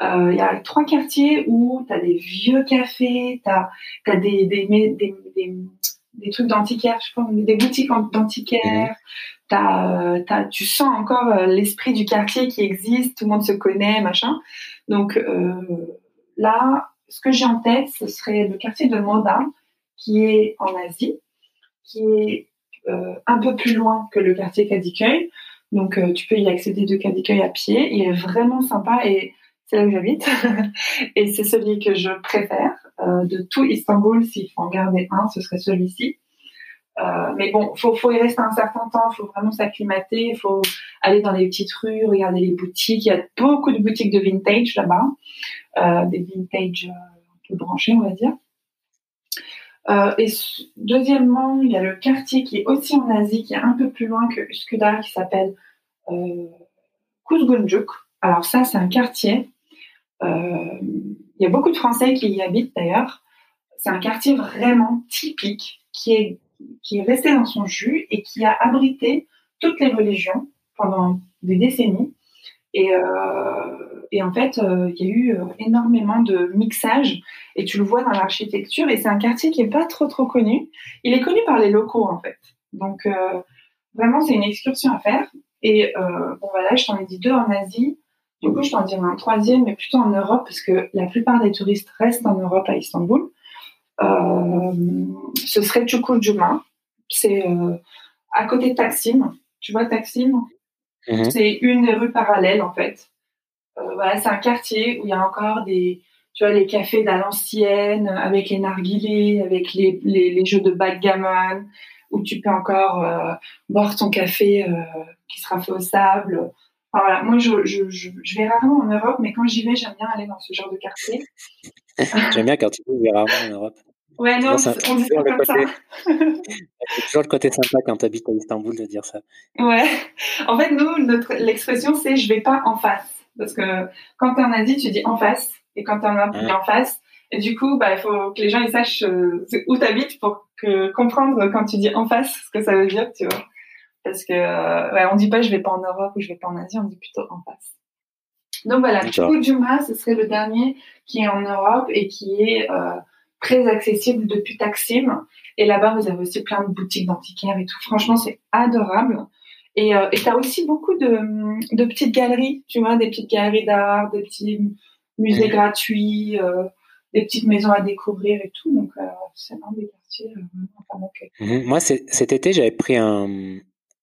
euh, il y a trois quartiers où tu as des vieux cafés, tu as, des, des, des, des, trucs d'antiquaire, je pense, des boutiques d'antiquaire, mmh. tu sens encore l'esprit du quartier qui existe, tout le monde se connaît, machin. Donc là, ce que j'ai en tête, ce serait le quartier de Moda, qui est en Asie, qui est euh, un peu plus loin que le quartier Kadikoy. Donc, euh, tu peux y accéder de Kadikoy à pied. Il est vraiment sympa et c'est là où j'habite. et c'est celui que je préfère. Euh, de tout Istanbul, s'il faut en garder un, ce serait celui-ci. mais bon, faut, faut y rester un certain temps, il faut vraiment s'acclimater, il faut aller dans les petites rues, regarder les boutiques. Il y a beaucoup de boutiques de vintage là-bas. Euh, des vintage euh, un peu branchés, on va dire. Euh, et deuxièmement, il y a le quartier qui est aussi en Asie, qui est un peu plus loin que Üsküdar, qui s'appelle euh. Alors ça, c'est un quartier. il y a beaucoup de Français qui y habitent d'ailleurs. C'est un quartier vraiment typique, qui est, qui est resté dans son jus et qui a abrité toutes les religions pendant des décennies. Et, et en fait, il y a eu énormément de mixage et tu le vois dans l'architecture. Et c'est un quartier qui est pas trop trop connu. Il est connu par les locaux en fait. Donc vraiment, c'est une excursion à faire. Et bon voilà, je t'en ai dit deux en Asie. Du coup, je t'en dirai un troisième, mais plutôt en Europe, parce que la plupart des touristes restent en Europe à Istanbul. Euh, ce serait Çukurcuma. C'est euh, à côté de Taksim. Tu vois Taksim? Mhm. C'est une rue parallèle en fait. Euh, voilà, c'est un quartier où il y a encore des, tu vois, les cafés d'à l'ancienne, avec les narguilés, avec les, les, les, jeux de backgammon, où tu peux encore euh, boire ton café euh, qui sera fait au sable. Enfin, voilà, moi, je, je, je, je, vais rarement en Europe, mais quand j'y vais, j'aime bien aller dans ce genre de quartier. j'aime bien quand tu vas rarement en Europe. Ouais, non, on dit ça comme ça. C'est toujours le côté sympa quand tu habites à Istanbul de dire ça. Ouais. En fait, nous, notre, l'expression, c'est je vais pas en face. Parce que quand tu en Asie, tu dis en face. Et quand tu en Europe, tu dis en face. Et du coup, bah, il faut que les gens ils sachent euh, où tu habites pour que, comprendre quand tu dis en face ce que ça veut dire, tu vois. Parce que, euh, ouais, on dit pas je vais pas en Europe ou je vais pas en Asie, on dit plutôt en face. Donc voilà, Juma, ce serait le dernier qui est en Europe et qui est euh, très accessible depuis Taksim. Et là-bas, vous avez aussi plein de boutiques d'antiquaires et tout. Franchement, c'est adorable. Et euh, tu as aussi beaucoup de, de, petites galeries, tu vois, des petites galeries d'art, des petits musées gratuits, euh, des petites maisons à découvrir et tout. Donc, euh, c'est un des quartiers euh, vraiment mhm. Moi, cet été, j'avais pris un,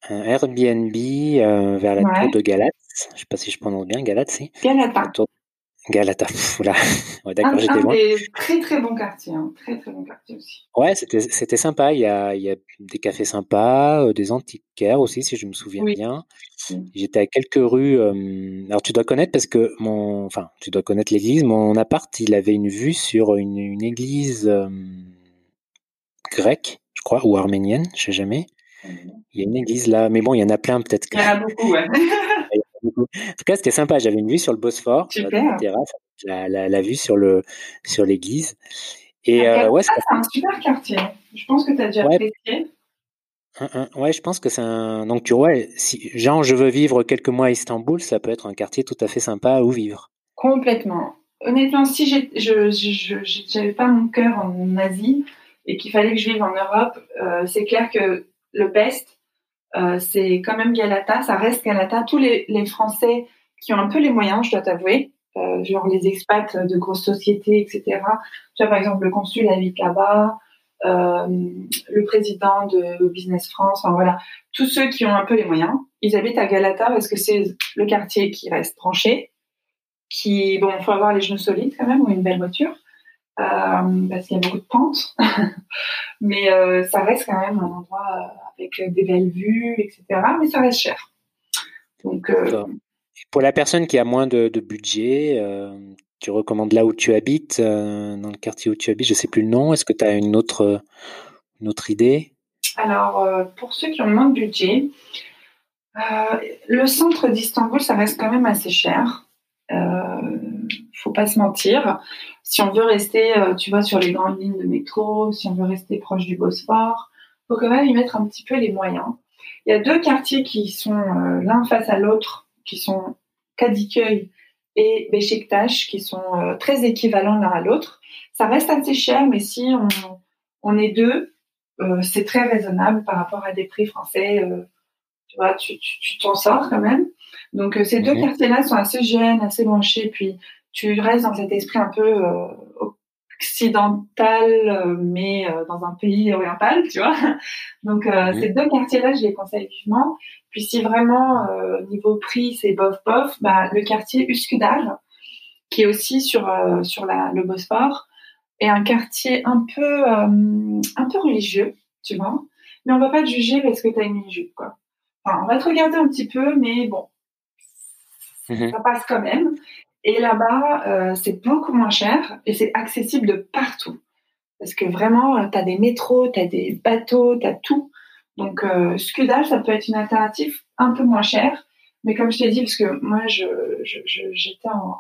un Airbnb vers la tour de Galate. Je sais pas si je prononce bien, Galate, c'est Galata. Galata, voilà. Ouais, d'accord, j'étais loin. Des très très bon quartier, hein. très très bon quartier aussi. Ouais, c'était c'était sympa. Il y a il y a des cafés sympas, euh, des antiquaires aussi, si je me souviens bien. J'étais à quelques rues. Euh, alors tu dois connaître parce que mon, enfin, tu dois connaître l'église. Mon appart, il avait une vue sur une, une église euh, grecque, je crois, ou arménienne, je sais jamais. Il y a une église là, mais bon, il y en a plein peut-être. Il y en a beaucoup, ouais. En tout cas, c'était sympa. J'avais une vue sur le Bosphore, sur la terrasse, la, la, la, vue sur le sur l'église. Et euh, ouais, c'est un super quartier. Je pense que tu as déjà ouais. apprécié. Ouais, je pense que c'est un. Donc, tu vois, si genre je veux vivre quelques mois à Istanbul, ça peut être un quartier tout à fait sympa où vivre. Complètement. Honnêtement, si je n'avais pas mon cœur en Asie et qu'il fallait que je vive en Europe, euh, c'est clair que le best, euh, c'est quand même Galata, ça reste Galata. Tous les, Français qui ont un peu les moyens, je dois t'avouer, euh, genre les expats de grosses sociétés, etc. Tu vois, par exemple, le consul habite là-bas, euh, le président de Business France, enfin voilà, tous ceux qui ont un peu les moyens, ils habitent à Galata parce que c'est le quartier qui reste tranché, qui, bon, faut avoir les genoux solides quand même ou une belle voiture. Parce qu'il y a beaucoup de pentes, mais euh, ça reste quand même un endroit avec des belles vues, etc. Mais ça reste cher. Donc, euh, pour la personne qui a moins de, de budget, euh, tu recommandes là où tu habites, euh, dans le quartier où tu habites, je sais plus le nom. Est-ce que tu as une autre, une autre idée? Alors, euh, pour ceux qui ont moins de budget, le centre d'Istanbul, ça reste quand même assez cher. Euh, faut pas se mentir. Si on veut rester, tu vois, sur les grandes lignes de métro, si on veut rester proche du Bosphore, faut quand même y mettre un petit peu les moyens. Il y a deux quartiers qui sont euh, l'un face à l'autre, qui sont Kadıköy et Beşiktaş, qui sont euh, très équivalents l'un à l'autre. Ça reste assez cher, mais si on, on est deux, euh, c'est très raisonnable par rapport à des prix français. tu vois, tu t'en sors quand même. Donc ces deux mhm. quartiers-là sont assez jeunes, assez branchés, puis tu restes dans cet esprit un peu occidental, euh, mais euh, dans un pays oriental, tu vois. Donc euh, ces deux quartiers-là, je les conseille vivement. Puis si vraiment niveau prix c'est bof bof, bah le quartier Uskudar, qui est aussi sur sur la, le Bosphore, est un quartier un peu un peu religieux, tu vois. Mais on va pas te juger parce que tu as une jupe, quoi. Enfin, on va te regarder un petit peu, mais bon, mhm. ça passe quand même. Et là-bas, euh, c'est beaucoup moins cher et c'est accessible de partout. Parce que vraiment, euh, tu as des métros, tu as des bateaux, tu as tout. Donc, euh, ça peut être une alternative un peu moins chère. Mais comme je t'ai dit, parce que moi, j'étais en,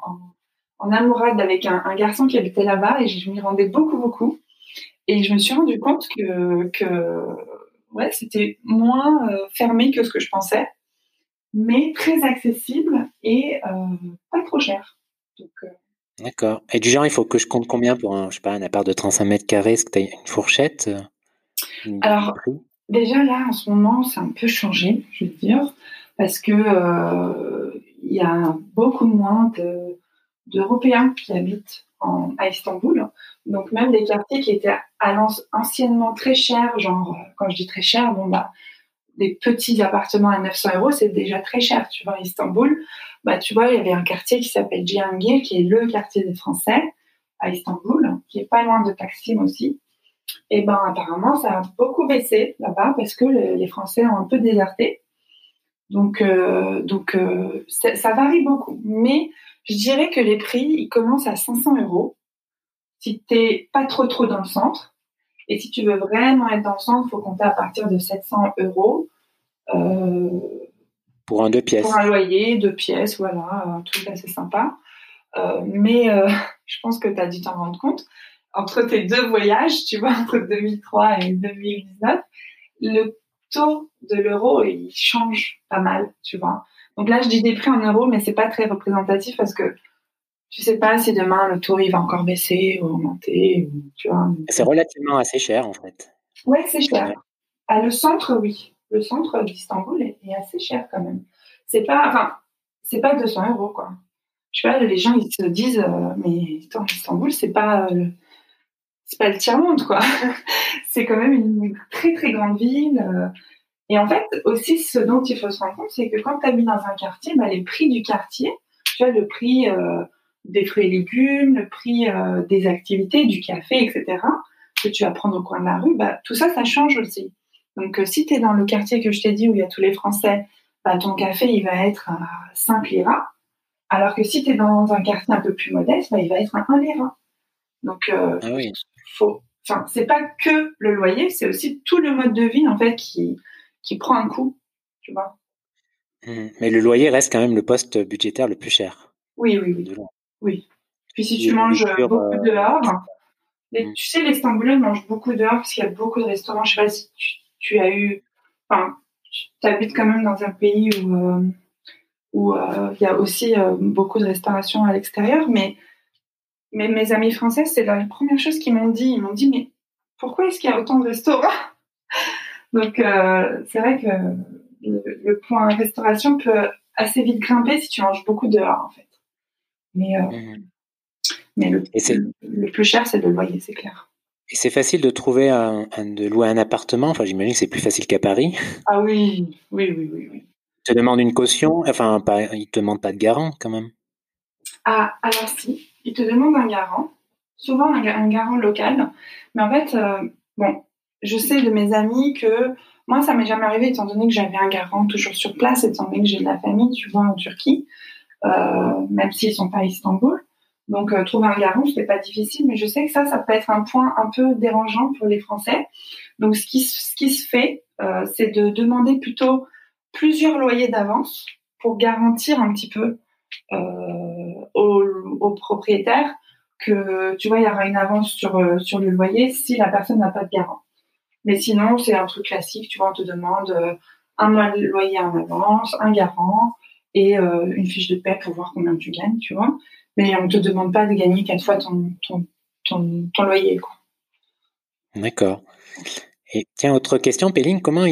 en, amourade avec un, garçon qui habitait là-bas et je m'y rendais beaucoup, beaucoup. Et je me suis rendu compte que, que ouais, c'était moins euh, fermé que ce que je pensais. Mais très accessible et pas trop cher. D'accord. Et du genre, il faut que je compte combien pour un, je sais pas, un appart de 35 mètres carrés? Est-ce que tu as une fourchette Alors, déjà là, en ce moment, c'est un peu changé, je veux dire, parce que il y a beaucoup moins d'Européens qui habitent en, à Istanbul. Donc même des quartiers qui étaient anciennement très chers, genre quand je dis très cher, bon bah des petits appartements à 900 euros, c'est déjà très cher. Tu vois, à Istanbul, bah tu vois, il y avait un quartier qui s'appelle Cihangir, qui est le quartier des Français à Istanbul, qui est pas loin de Taksim aussi. Et ben apparemment, ça a beaucoup baissé là-bas parce que les Français ont un peu déserté. Donc, euh, donc euh, ça, varie beaucoup. Mais je dirais que les prix, ils commencent à 500 euros si t'es pas trop trop dans le centre. Et si tu veux vraiment être dans le centre, il faut compter à partir de 700 euros. Euh, pour un deux pièces. Pour un loyer, deux pièces, voilà, un truc assez sympa. Euh, mais euh, je pense que tu as dû t'en rendre compte. Entre tes deux voyages, tu vois, entre 2003 et 2019, le taux de l'euro, il change pas mal, tu vois. Donc là, je dis des prix en euros, mais c'est pas très représentatif parce que tu sais pas si demain le taux il va encore baisser ou augmenter, tu vois. C'est relativement assez cher en fait. Ouais, c'est cher. À le centre, oui. Le centre d'Istanbul est, assez cher quand même. C'est pas, enfin, c'est pas 200 euros quoi. Je sais pas, les gens ils se disent, euh, mais attends, Istanbul c'est pas, euh, c'est pas le tiers monde quoi. c'est quand même une très très grande ville. Euh, et en fait, aussi, ce dont il faut se rendre compte, c'est que quand tu habites dans un quartier, bah, les prix du quartier, tu as le prix des fruits et légumes, le prix euh, des activités, du café, etc., que tu vas prendre au coin de la rue, bah, tout ça, ça change aussi. Donc, euh, si tu es dans le quartier que je t'ai dit où il y a tous les Français, bah, ton café, il va être à 5 liras, alors que si tu es dans un quartier un peu plus modeste, bah, il va être à 1 lira. Donc, ah oui. faut, enfin, c'est pas que le loyer, c'est aussi tout le mode de vie, en fait, qui, qui prend un coup, tu vois. Mmh. Mais le loyer reste quand même le poste budgétaire le plus cher. Oui, oui, oui. Oui. Puis si tu manges beaucoup euh, dehors, mmh. tu sais, les Istanbulais mangent beaucoup dehors parce qu'il y a beaucoup de restaurants. Je sais pas si tu, as eu, enfin, tu habites quand même dans un pays où euh, où euh, il y a aussi beaucoup de restauration à l'extérieur, mais mais mes amis français, c'est la première chose qu'ils m'ont dit. Ils m'ont dit, mais pourquoi est-ce qu'il y a autant de restaurants donc, c'est vrai que le, point restauration peut assez vite grimper si tu manges beaucoup dehors, en fait. Mais, euh, mmh. mais le, le, plus cher, c'est le loyer, c'est clair. Et c'est facile de trouver un, de louer un appartement? Enfin, j'imagine que c'est plus facile qu'à Paris. Ah oui, oui, oui, oui, oui. Te demande une caution? Enfin, pas, il te demande pas de garant quand même. Ah, alors si, il te demande un garant. Souvent un, garant local. Mais en fait, euh, bon, je sais de mes amis que moi, ça m'est jamais arrivé étant donné que j'avais un garant toujours sur place, étant donné que j'ai de la famille, tu vois, en Turquie, même s'ils sont pas à Istanbul. Donc, euh, trouver un garant, n'est pas difficile, mais je sais que ça, ça peut être un point un peu dérangeant pour les Français. Donc, ce qui, ce qui se fait, euh, c'est de demander plutôt plusieurs loyers d'avance pour garantir un petit peu aux, aux, propriétaires que, tu vois, il y aura une avance sur, sur le loyer si la personne n'a pas de garant. Mais sinon, c'est un truc classique. Tu vois, on te demande euh, un mois de loyer en avance, un garant et euh, une fiche de paie pour voir combien tu gagnes, tu vois. Mais on ne te demande pas de gagner quatre fois ton, ton, ton, loyer, quoi. D'accord. Et tiens, autre question, Péline, comment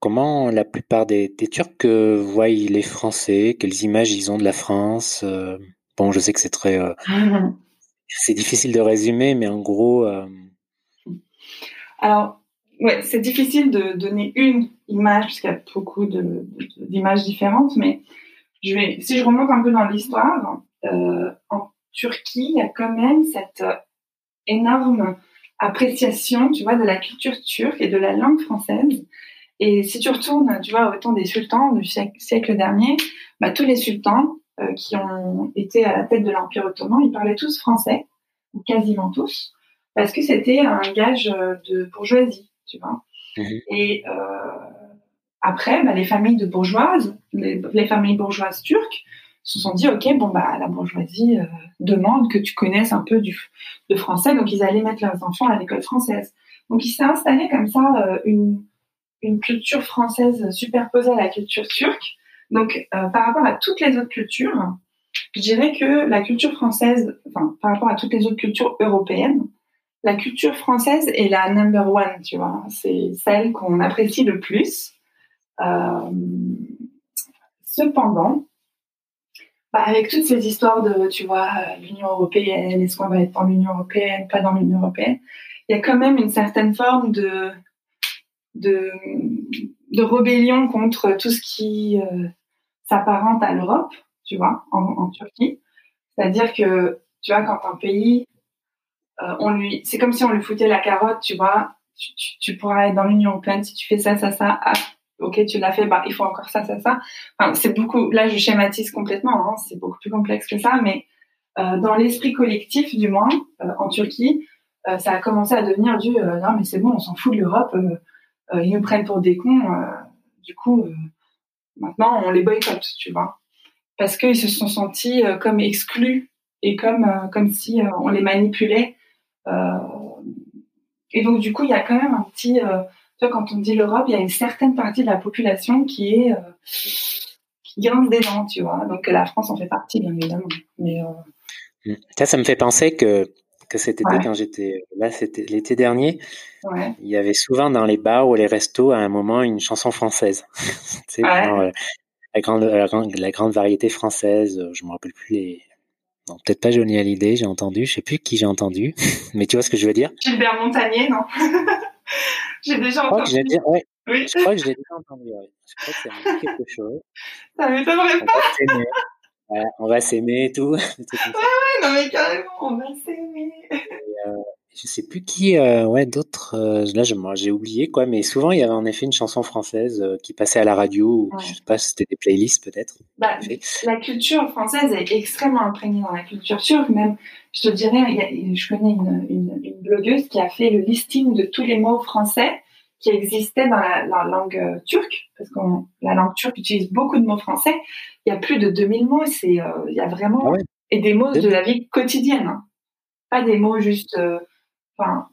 comment la plupart des, Turcs euh, voient les Français? Quelles images ils ont de la France? Bon, je sais que c'est très, c'est difficile de résumer, mais en gros, alors, ouais, c'est difficile de donner une image parce qu'il y a beaucoup d'images différentes, mais je vais, si je remonte un peu dans l'histoire, euh, en Turquie, il y a quand même cette énorme appréciation, tu vois, de la culture turque et de la langue française. Et si tu retournes, tu vois, au temps des sultans du siècle, dernier, bah, tous les sultans euh, qui ont été à la tête de l'Empire ottoman, ils parlaient tous français, ou quasiment tous parce que c'était un gage euh, de bourgeoisie, tu vois. Mhm. Et euh, après, bah, les familles bourgeoises, les, familles bourgeoises turques, se sont dit ok bon bah la bourgeoisie euh, demande que tu connaisses un peu du de français donc ils allaient mettre leurs enfants à l'école française donc il s'est installé comme ça une une culture française superposée à la culture turque Donc, par rapport à toutes les autres cultures, je dirais que la culture française, enfin, par rapport à toutes les autres cultures européennes, la culture française est la number one, tu vois. C'est celle qu'on apprécie le plus. Euh, cependant, bah, avec toutes ces histoires de, tu vois, l'Union européenne, est-ce qu'on va être dans l'Union européenne, pas dans l'Union européenne, il y a quand même une certaine forme de, de, de rébellion contre tout ce qui euh, s'apparente à l'Europe tu vois, en, Turquie. C'est-à-dire que, tu vois, quand un pays, euh, on lui, c'est comme si on lui foutait la carotte, tu vois, tu, pourras être dans l'Union européenne si tu fais ça, ça, ça. Ah, ok, tu l'as fait, bah, il faut encore ça, ça, ça. Enfin, c'est beaucoup, là, je schématise complètement, hein, c'est beaucoup plus complexe que ça, mais euh, dans l'esprit collectif, du moins, euh, en Turquie, ça a commencé à devenir du non, mais c'est bon, on s'en fout de l'Europe, ils nous prennent pour des cons, du coup, maintenant, on les boycotte, tu vois parce qu'ils se sont sentis euh, comme exclus et comme, euh, comme si euh, on les manipulait. et donc, du coup, il y a quand même un petit. Tu vois, quand on dit l'Europe, il y a une certaine partie de la population qui est. qui grince des dents, tu vois. Donc, la France en fait partie, bien évidemment. Mais. Mmh. Ça, ça me fait penser que que cet été, quand j'étais là, c'était l'été dernier, il y avait souvent dans les bars ou les restos à un moment une chanson française. tu sais, la grande, la grande, variété française. Euh, je me rappelle plus les. Non, peut-être pas Johnny Hallyday, j'ai entendu. Je sais plus qui j'ai entendu, mais tu vois ce que je veux dire? Gilbert Montagnier, non? J'ai déjà entendu. Je crois, que oui. je crois que je l'ai déjà entendu. Ouais. Je crois que ça me quelque chose. Ça m'étonnerait pas. on va s'aimer et tout. ouais, ouais, non mais carrément, on va s'aimer. Euh, je sais plus qui, euh, ouais, d'autres. Euh, là, j'ai oublié quoi, mais souvent il y avait en effet une chanson française euh, qui passait à la radio. Ou, Je sais pas, c'était des playlists peut-être. Bah, la culture française est extrêmement imprégnée dans la culture turque. Même, je te dirais, je connais une, une, une, blogueuse qui a fait le listing de tous les mots français qui existaient dans la, la langue turque, parce que la langue turque utilise beaucoup de mots français. Il y a plus de 2000 mots. C'est, il y a vraiment ah et des mots de la vie quotidienne, hein. pas des mots juste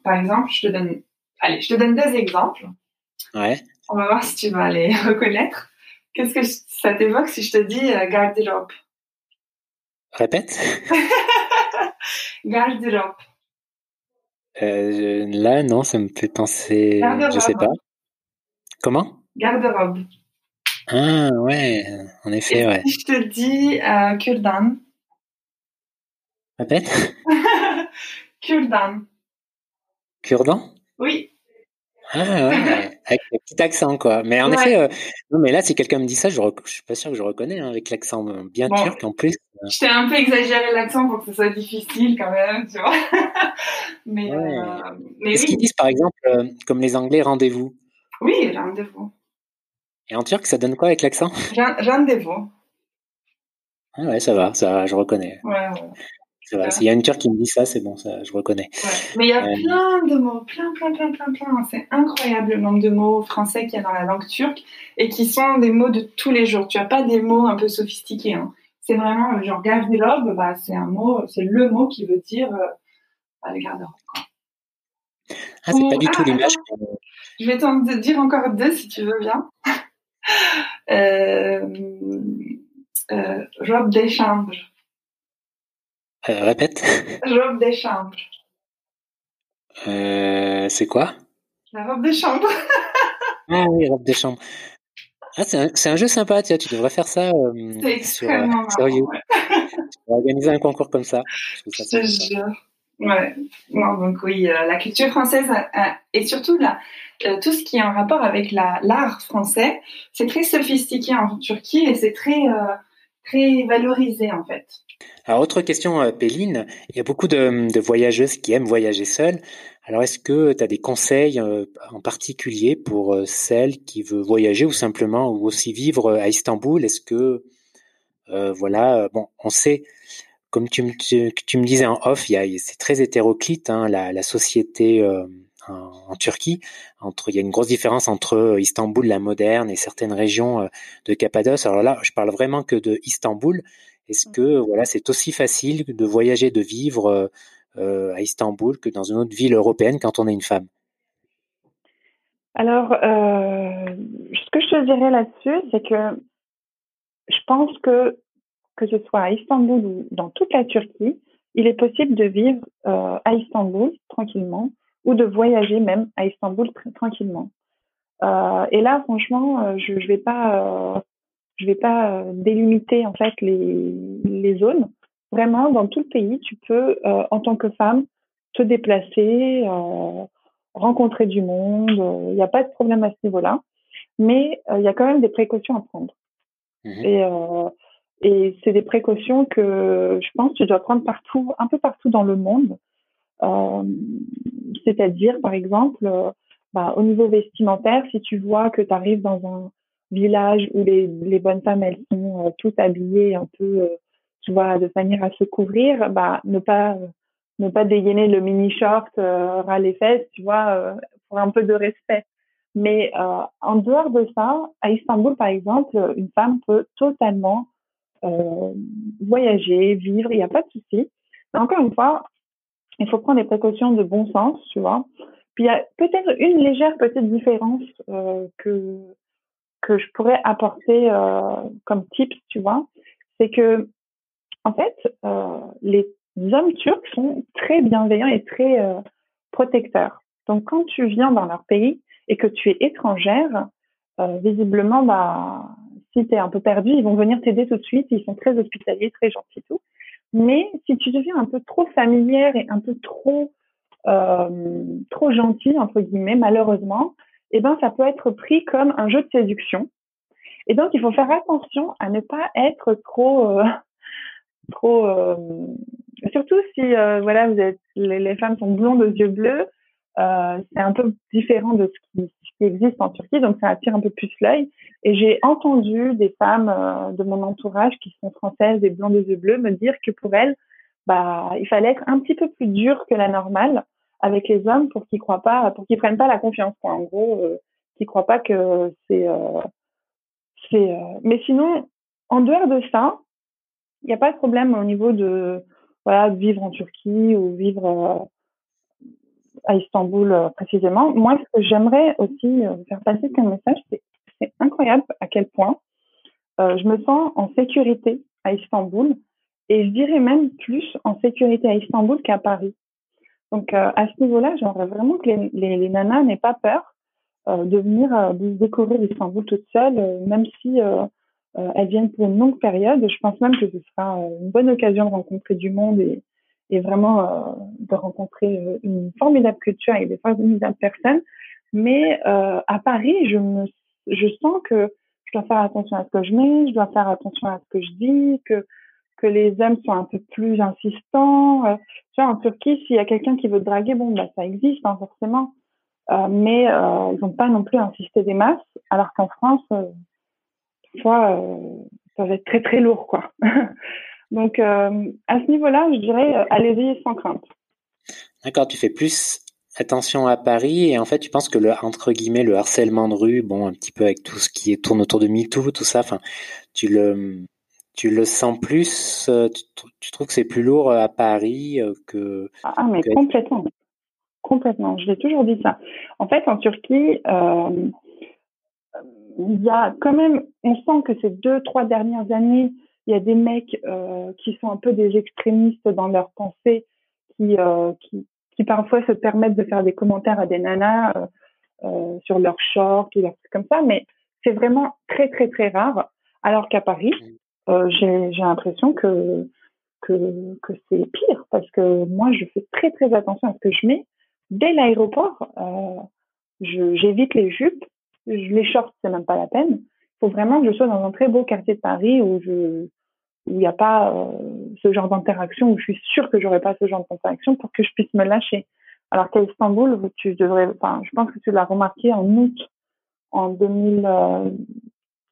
par exemple, je te donne, allez, je te donne deux exemples. Ouais. On va voir si tu vas les reconnaître. Qu'est-ce que ça t'évoque si je te dis euh, garde-robe Répète. garde-robe. Euh, là, non, ça me fait penser. Je sais pas. Comment? Garde-robe. Ah, ouais, en effet, ouais. Si je te dis euh, Kurdan. Répète. Kurdan. Oui. Ah ouais, avec un petit accent quoi. Mais en effet, euh, non mais là si quelqu'un me dit ça, je, ne suis pas sûr que je reconnais hein, avec l'accent bien turc en plus. Euh. Je t'ai un peu exagéré l'accent pour que ce soit difficile quand même, tu vois. mais, euh, mais Est-ce qu'ils disent par exemple comme les Anglais rendez-vous? Oui, rendez-vous. Et en turc, ça donne quoi avec l'accent? Rendez-vous. Ah ouais, ça va, ça, je reconnais. Ouais, ouais. S'il y a une turque qui me dit ça, c'est bon, ça, je reconnais. Mais il y a euh, plein de mots, plein, plein, plein, plein, plein. C'est incroyable le nombre de mots français qu'il y a dans la langue turque et qui sont des mots de tous les jours. Tu n'as pas des mots un peu sophistiqués. Hein. C'est vraiment, genre, garde-robe, bah, c'est un mot, c'est le mot qui veut dire euh, bah, le garde-robe. Ah, c'est pas du tout ah, l'image. Je vais t'en dire encore deux si tu veux bien. euh, euh, robe d'échange. Euh, répète. Robe des chambres. Euh, c'est quoi? La robe des chambres. ah oui, robe des chambres. Ah, c'est un, jeu sympa, tu devrais faire ça euh, c'est extrêmement sur, sur organiser un concours comme ça. Je, te jure. Ouais. donc oui, la culture française et surtout là, tout ce qui est en rapport avec l'art français, c'est très sophistiqué en Turquie et c'est très très en fait. Alors, autre question, euh, Péline. Il y a beaucoup de, voyageuses qui aiment voyager seules. Alors, est-ce que tu as des conseils euh, en particulier pour euh, celles qui veulent voyager ou simplement ou aussi vivre à Istanbul? Est-ce que, voilà, bon, on sait, comme tu, me disais en off, c'est très hétéroclite, hein, la, société en, Turquie. Entre, il y a une grosse différence entre Istanbul, la moderne, et certaines régions de Cappadoce. Alors là, je parle vraiment que de Istanbul. Est-ce que voilà, c'est aussi facile de voyager, de vivre euh, euh, à Istanbul que dans une autre ville européenne quand on est une femme? Alors, euh, ce que je te dirais là-dessus, c'est que je pense que que ce soit à Istanbul ou dans toute la Turquie, il est possible de vivre euh, à Istanbul tranquillement ou de voyager même à Istanbul tranquillement. Euh, et là, franchement, euh, je, je vais pas, je vais pas délimiter en fait les, les zones. Vraiment, dans tout le pays, tu peux, en tant que femme, te déplacer, rencontrer du monde. Il n'y a pas de problème à ce niveau-là, mais il y a quand même des précautions à prendre. Mmh et et c'est des précautions que je pense que tu dois prendre partout, un peu partout dans le monde. Euh, C'est-à-dire, par exemple, euh, bah, au niveau vestimentaire, si tu vois que tu arrives dans un village où les, les bonnes femmes, elles sont euh, toutes habillées un peu, euh, tu vois, de manière à se couvrir, bah, ne pas ne pas dégainer le mini short ras les fesses, tu vois, pour un peu de respect. Mais en dehors de ça, à Istanbul, par exemple, une femme peut totalement euh, voyager, vivre, il n'y a pas de souci. Encore une fois, il faut prendre des précautions de bon sens, tu vois. Puis il y a peut-être une légère petite différence euh, que que je pourrais apporter euh, comme tips, tu vois, c'est que en fait, euh, les hommes turcs sont très bienveillants et très euh, protecteurs. Donc quand tu viens dans leur pays et que tu es étrangère, euh, visiblement, bah, si tu es un peu perdu, ils vont venir t'aider tout de suite. Ils sont très hospitaliers, très gentils, tout. Mais si tu deviens un peu trop familière et un peu trop euh, trop gentil entre guillemets, malheureusement, eh ben ça peut être pris comme un jeu de séduction. Et donc il faut faire attention à ne pas être trop euh, trop euh, surtout si voilà vous êtes les, les, femmes sont blondes aux yeux bleus c'est un peu différent de ce qui, qui, existe en Turquie, donc ça attire un peu plus l'œil. Et j'ai entendu des femmes euh, de mon entourage qui sont françaises et blancs des yeux bleus me dire que pour elles, bah, il fallait être un petit peu plus dur que la normale avec les hommes pour qu'ils croient pas, pour qu'ils prennent pas la confiance. Quoi. En gros, euh, qu'ils croient pas que c'est, euh, c'est. Euh, mais sinon, en dehors de ça, il n'y a pas de problème au niveau de voilà vivre en Turquie ou vivre à Istanbul euh, précisément. Moi, ce que j'aimerais aussi euh, faire passer comme message, c'est incroyable à quel point euh, je me sens en sécurité à Istanbul et je dirais même plus en sécurité à Istanbul qu'à Paris. Donc à ce niveau-là, j'aimerais vraiment que les, nanas n'aient pas peur de venir découvrir Istanbul toute seule, même si elles viennent pour une longue période. Je pense même que ce sera une bonne occasion de rencontrer du monde et, et vraiment euh, de rencontrer euh, une formidable culture avec des formidables personnes. Mais euh, à Paris, je me, je sens que je dois faire attention à ce que je mets, je dois faire attention à ce que je dis, que que les hommes sont un peu plus insistants. Tu vois, en Turquie, s'il y a quelqu'un qui veut draguer, bon, bah ça existe hein, forcément, euh, mais euh, ils n'ont pas non plus insisté des masses, alors qu'en France, parfois, ça va être très très lourd, quoi. Donc, euh, à ce niveau-là, je dirais, euh, allez-y sans crainte. D'accord, tu fais plus attention à Paris et en fait, tu penses que le entre guillemets le harcèlement de rue, bon, un petit peu avec tout ce qui est tourne autour de MeToo, tout ça, enfin, tu le tu le sens plus, euh, tu, tu trouves que c'est plus lourd à Paris que ah mais que... complètement, complètement. Je l'ai toujours dit ça. En fait, en Turquie. Euh, il y a quand même, on sent que ces deux, trois dernières années, il y a des mecs euh, qui sont un peu des extrémistes dans leurs pensées, qui, euh, qui, qui, parfois se permettent de faire des commentaires à des nanas euh, sur leurs shorts ou leurs trucs comme ça, mais c'est vraiment très très très rare. Alors qu'à Paris, j'ai l'impression que que, que c'est pire parce que moi je fais très très attention à ce que je mets dès l'aéroport. J'évite les jupes, les shorts c'est même pas la peine. Il faut vraiment que je sois dans un très beau quartier de Paris où je où il n'y a pas euh, ce genre d'interaction, où je suis sûre que j'aurais pas ce genre d'interaction pour que je puisse me lâcher. Alors qu'à Istanbul, tu devrais, enfin, je pense que tu l'as remarqué en août, en 2000, euh,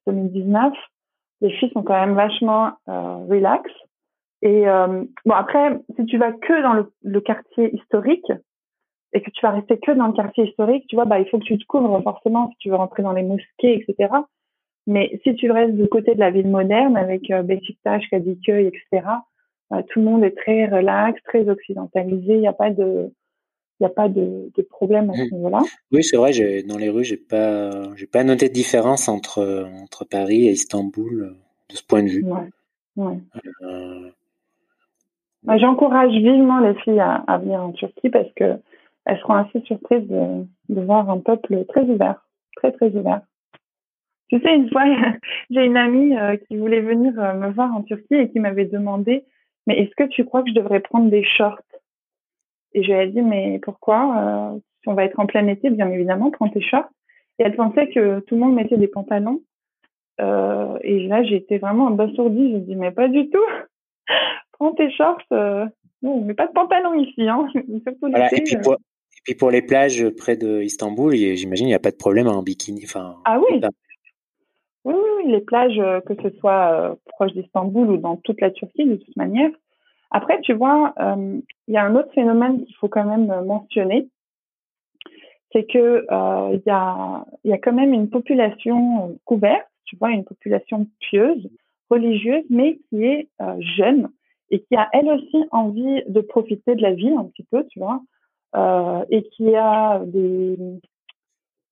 2019, les filles sont quand même vachement euh, relax. Et euh, bon, après, si tu vas que dans le, le, quartier historique et que tu vas rester que dans le quartier historique, tu vois, bah, il faut que tu te couvres forcément si tu veux rentrer dans les mosquées, etc. Mais si tu restes du côté de la ville moderne avec euh, Beşiktaş, Kadıköy, etc., euh, tout le monde est très relax, très occidentalisé. Il n'y a pas de, il n'y a pas de, de, problème à ce mmh. niveau-là. Oui, c'est vrai. Dans les rues, j'ai pas, j'ai pas noté de différence entre entre Paris et Istanbul. de ce point de vue. J'encourage vivement les filles à, venir en Turquie parce que elles seront assez surprises de, de voir un peuple très ouvert, très très ouvert. Tu sais, une fois, j'ai une amie euh, qui voulait venir euh, me voir en Turquie et qui m'avait demandé, mais est-ce que tu crois que je devrais prendre des shorts? Et je lui ai dit, mais pourquoi euh, Si on va être en plein été, bien évidemment, prends tes shorts. Et elle pensait que tout le monde mettait des pantalons. et là, j'étais vraiment abasourdie. Je dis, mais pas du tout. prends tes shorts. non, on met pas de pantalon ici. Hein. Surtout voilà, et puis pour, et puis pour les plages près de Istanbul, j'imagine il n'y a pas de problème en bikini. Enfin, ah oui. Oui, oui, les plages, euh, que ce soit euh, proche d'Istanbul ou dans toute la Turquie, de toute manière. Après, tu vois, euh, il y a un autre phénomène qu'il faut quand même mentionner, c'est que il y a, y a quand même une population couverte, tu vois, une population pieuse, religieuse, mais qui est jeune et qui a elle aussi envie de profiter de la vie un petit peu, tu vois, et qui a des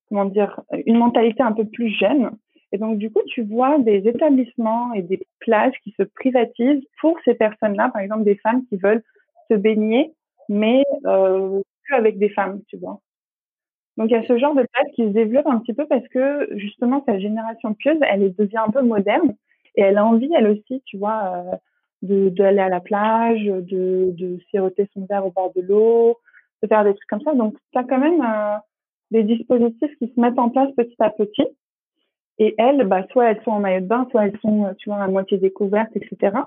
comment dire une mentalité un peu plus jeune et donc, du coup, tu vois des établissements et des plages qui se privatisent pour ces personnes-là, par exemple des femmes qui veulent se baigner, mais euh, avec des femmes, tu vois. Donc, il y a ce genre de plage qui se développe un petit peu parce que, justement, cette génération pieuse, elle devient un peu moderne et elle a envie, elle aussi, tu vois, euh, d'aller à la plage, de, de siroter son verre au bord de l'eau, de faire des trucs comme ça. Donc, tu as quand même euh, des dispositifs qui se mettent en place petit à petit et elles, bah, soit elles sont en maillot de bain, soit elles sont, euh, tu vois, à moitié découvertes, etc.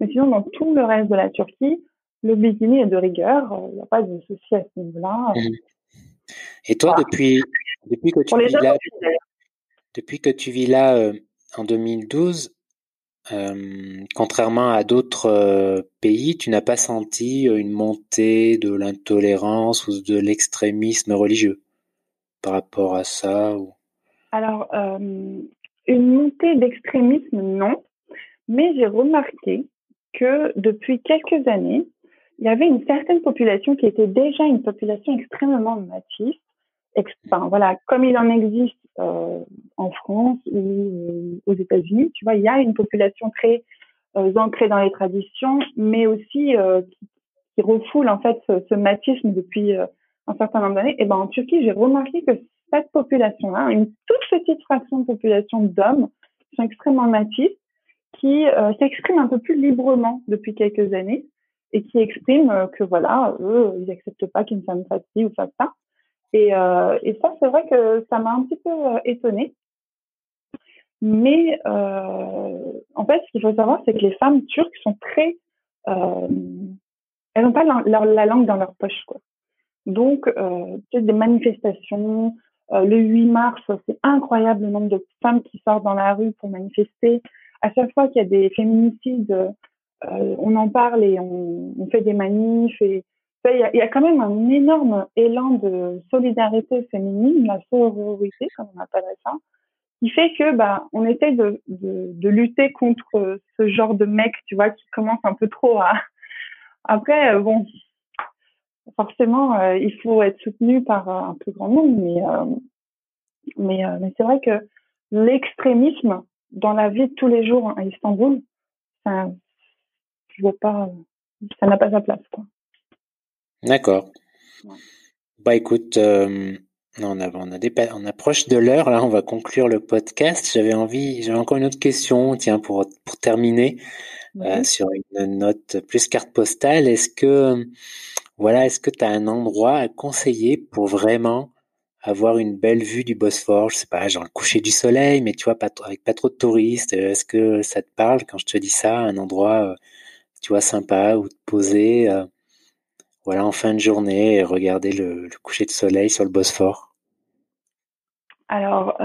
Mais sinon, dans tout le reste de la Turquie, le bikini est de rigueur. Il n'y a pas de souci à ce niveau-là. Et toi, depuis, depuis que tu vis là, depuis que tu vis là euh, en 2012, euh, contrairement à d'autres pays, tu n'as pas senti une montée de l'intolérance ou de l'extrémisme religieux par rapport à ça ou... Alors, euh, une montée d'extrémisme, non. Mais j'ai remarqué que depuis quelques années, il y avait une certaine population qui était déjà une population extrêmement native. Enfin, voilà, comme il en existe euh, en France ou euh, aux États-Unis, tu vois, il y a une population très ancrée dans les traditions, mais aussi qui, refoule en fait ce, ce matisme depuis un certain nombre d'années. Et ben en Turquie, j'ai remarqué que cette population-là, une toute petite fraction de population d'hommes qui sont extrêmement natifs, qui euh, s'expriment un peu plus librement depuis quelques années et qui expriment euh, que voilà, eux, ils n'acceptent pas qu'une femme fasse ci ou fasse ça. Et, euh, et ça, c'est vrai que ça m'a un petit peu étonnée. Mais en fait, ce qu'il faut savoir, c'est que les femmes turques sont très, elles n'ont pas la, la, langue dans leur poche, quoi. Donc, euh, des manifestations, euh, le 8 mars, c'est incroyable le nombre de femmes qui sortent dans la rue pour manifester. À chaque fois qu'il y a des féminicides, euh, on en parle et on, fait des manifs. Et il y, a, a, quand même un énorme élan de solidarité féminine, la sororité, comme on appellerait ça, qui fait que bah on essaie de, de, lutter contre ce genre de mec, tu vois, qui commence un peu trop à. Après, euh, bon, forcément, euh, il faut être soutenu par un plus grand nombre, mais, euh, mais, euh, mais c'est vrai que l'extrémisme dans la vie de tous les jours à Istanbul, ça, je vois pas, ça n'a pas sa place. D'accord. Bah écoute, on, a, on, a on approche de l'heure, là, on va conclure le podcast. J'avais envie, j'avais encore une autre question, tiens, pour, pour terminer, sur une note plus carte postale. Est-ce que voilà, est-ce que tu as un endroit à conseiller pour vraiment avoir une belle vue du Bosphore? Je sais pas, genre le coucher du soleil, mais tu vois, pas, avec pas trop de touristes. Euh, est-ce que ça te parle quand je te dis ça Un endroit, euh, tu vois, sympa où te poser, euh, voilà, en fin de journée et regarder le, coucher de soleil sur le Bosphore? Alors,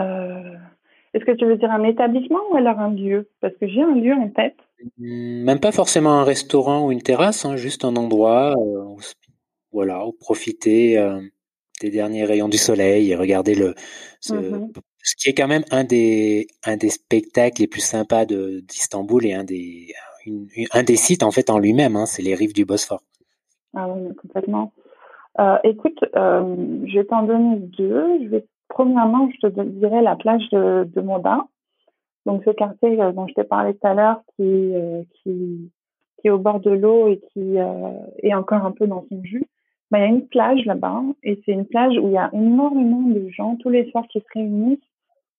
est-ce que tu veux dire un établissement ou alors un lieu? Parce que j'ai un lieu en tête. Mmh, même pas forcément un restaurant ou une terrasse, hein, juste un endroit où voilà, profiter euh, des derniers rayons du soleil et regarder le ce, mmh ce, qui est quand même un des un des spectacles les plus sympas de d'Istanbul et un des un des sites en fait en lui-même, hein, c'est les rives du Bosphore. Ah oui, complètement. Euh, écoute, euh, je vais t'en donner deux. Je vais premièrement, je te dirais la plage de, de Moda. Donc ce quartier dont je t'ai parlé tout à l'heure, qui, qui, qui est au bord de l'eau et qui est encore un peu dans son jus, bah, y a une plage là-bas et c'est une plage où il y a énormément de gens tous les soirs qui se réunissent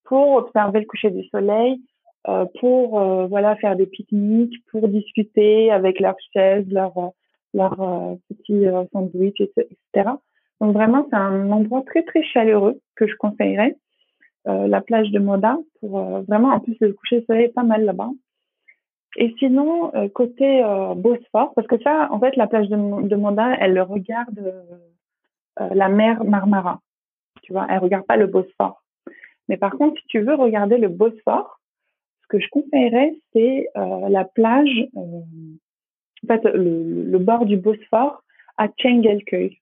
pour observer le coucher du soleil, euh, pour euh, voilà faire des pique-niques, pour discuter avec leurs chaises, leurs leur, euh, petits sandwichs, etc. Donc vraiment, c'est un endroit très très chaleureux que je conseillerais. la plage de Moda pour vraiment en plus le coucher du soleil est pas mal là-bas. Et sinon côté Bosphore, parce que ça, en fait, la plage de, de Moda, elle regarde la mer Marmara. Tu vois, elle regarde pas le Bosphore. Mais par contre, si tu veux regarder le Bosphore, ce que je conseillerais, c'est euh, la plage, euh, en fait, le, bord du Bosphore à Çengelköy.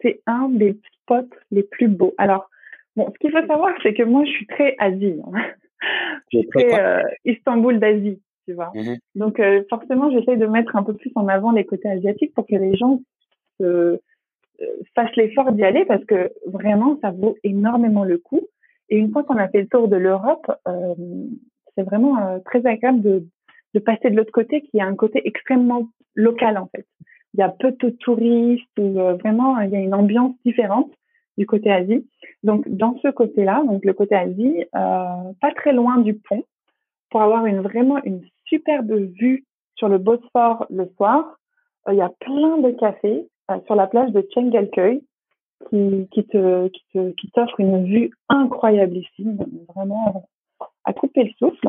C'est un des spots les plus beaux. Alors, bon, ce qu'il faut savoir, c'est que moi, je suis très Asie. Hein. Je suis très euh, Istanbul d'Asie, tu vois. Mm-hmm. Donc, forcément, j'essaye de mettre un peu plus en avant les côtés asiatiques pour que les gens se, fassent l'effort d'y aller parce que vraiment, ça vaut énormément le coup. Et une fois qu'on a fait le tour de l'Europe, euh, c'est vraiment euh, très agréable de, de passer de l'autre côté, qui a un côté extrêmement local en fait. Il y a peu de touristes, ou, euh, vraiment il y a une ambiance différente du côté Asie. Donc dans ce côté-là, donc le côté Asie, pas très loin du pont, pour avoir une vraiment une superbe vue sur le Bosphore le soir. il y a plein de cafés sur la plage de Çengelköy qui, qui te qui te qui t'offre une vue incroyable ici, vraiment à couper le souffle.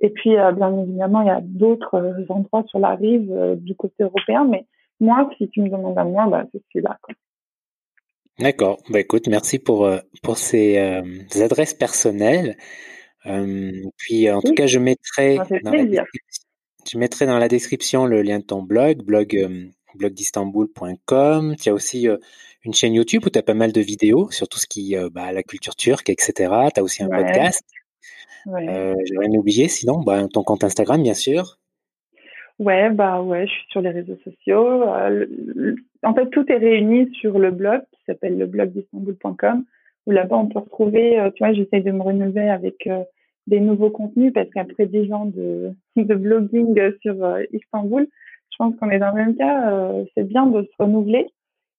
Et puis euh, bien évidemment, il y a d'autres euh, endroits sur la rive euh, du côté européen, mais moi, si tu me demandes à moi, bah, c'est celui-là. D'accord. Bah écoute, merci pour pour ces, adresses personnelles. Puis en tout cas, je mettrai dans la je mettrai dans la description le lien de ton blog, blog blogdistanbul.com. Tu as aussi une chaîne YouTube où tu as pas mal de vidéos sur tout ce qui euh, bah, la culture turque, etc. Tu as aussi un podcast. Ouais. Euh, J'ai rien oublié, sinon, bah, ton compte Instagram, bien sûr. Ouais, bah ouais, je suis sur les réseaux sociaux. Euh, en fait, tout est réuni sur le blog qui s'appelle le blog où là-bas on peut retrouver, tu vois, j'essaie de me renouveler avec des nouveaux contenus parce qu'après 10 ans de, de blogging sur Istanbul, je pense qu'on est dans le même cas, c'est bien de se renouveler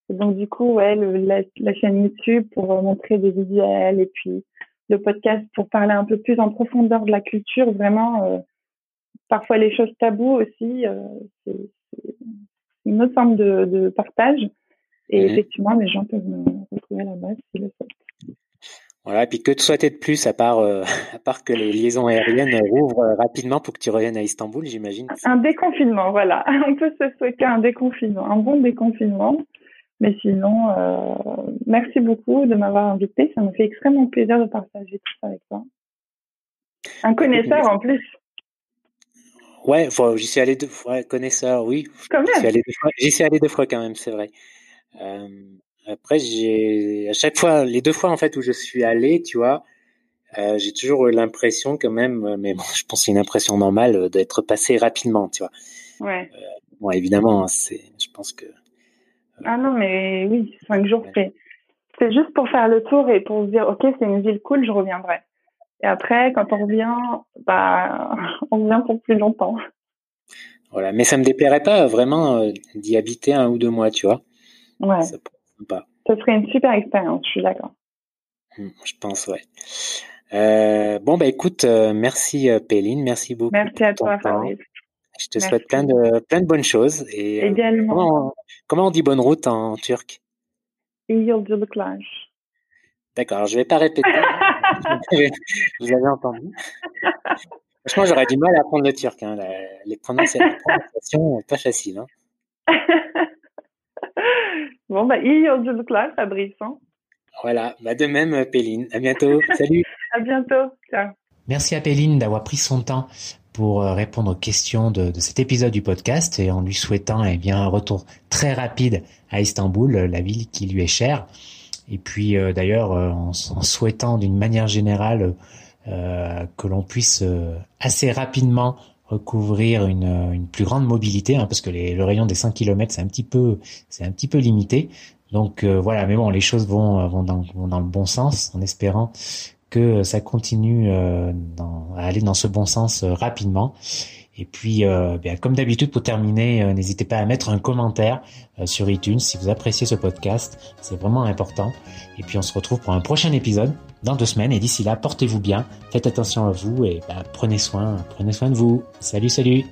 donc du coup, ouais, la, chaîne YouTube pour montrer des visuels et puis le podcast pour parler un peu plus en profondeur de la culture, vraiment. Euh, parfois les choses taboues aussi, euh, c'est une autre forme de, de partage. Et mhm. effectivement, les gens peuvent me retrouver là-bas s'ils le souhaitent. Voilà, et puis que te souhaiter de plus à part, euh, à part que les liaisons aériennes rouvrent rapidement pour que tu reviennes à Istanbul, j'imagine. Un déconfinement, voilà. On peut se souhaiter un déconfinement, un bon déconfinement. Mais sinon, euh, merci beaucoup de m'avoir invité. Ça me fait extrêmement plaisir de partager tout ça avec toi. Un connaisseur en plus. Ouais, j'y suis allé deux fois. Connaisseur, oui. Quand même. J'y suis, allé deux fois quand même, c'est vrai. Euh, après, j'ai à chaque fois, les deux fois en fait où je suis allé, tu vois, euh, j'ai toujours eu l'impression quand même, mais bon, je pense que c'est une impression normale d'être passé rapidement, tu vois. Ouais. bon, évidemment, hein, c'est, je pense que ah non, mais oui, cinq jours, c'est, c'est juste pour faire le tour et pour se dire, OK, c'est une ville cool, je reviendrai. Et après, quand on revient, bah, on revient pour plus longtemps. Voilà, mais ça me déplairait pas vraiment euh, d'y habiter un ou deux mois, tu vois. Ouais. Ça, ça serait une super expérience, je suis d'accord. Hum, je pense, ouais. Euh, bon, bah écoute, euh, merci Péline, merci beaucoup. Merci à toi, Fabrice. Je te souhaite plein de, plein de bonnes choses. Et, euh, Également. comment, on dit bonne route en turc? D'accord, je vais pas répéter. Vous avez entendu. Franchement, j'aurais du mal à apprendre le turc. Hein. Les prononciations, pas faciles. Hein. bon, bah, Yıldızlıklar, Fabrice. Hein. Voilà, bah de même, Péline. À bientôt. Salut. à bientôt. Ciao. Merci à Péline d'avoir pris son temps pour euh, répondre aux questions de, de, cet épisode du podcast et en lui souhaitant eh bien un retour très rapide à Istanbul, la ville qui lui est chère. Et puis euh, d'ailleurs euh, en, en, souhaitant d'une manière générale euh, que l'on puisse assez rapidement recouvrir une, une plus grande mobilité, hein, parce que le rayon des 5 km c'est un petit peu c'est un petit peu limité. Donc voilà, mais bon, les choses vont, vont, dans, vont dans le bon sens en espérant que ça continue dans, à aller dans ce bon sens rapidement. Et puis, euh, bien, comme d'habitude, pour terminer, euh, n'hésitez pas à mettre un commentaire euh, sur iTunes si vous appréciez ce podcast. C'est vraiment important. Et puis, on se retrouve pour un prochain épisode dans deux semaines. Et d'ici là, portez-vous bien, faites attention à vous et bah, prenez soin, prenez soin de vous. Salut, salut.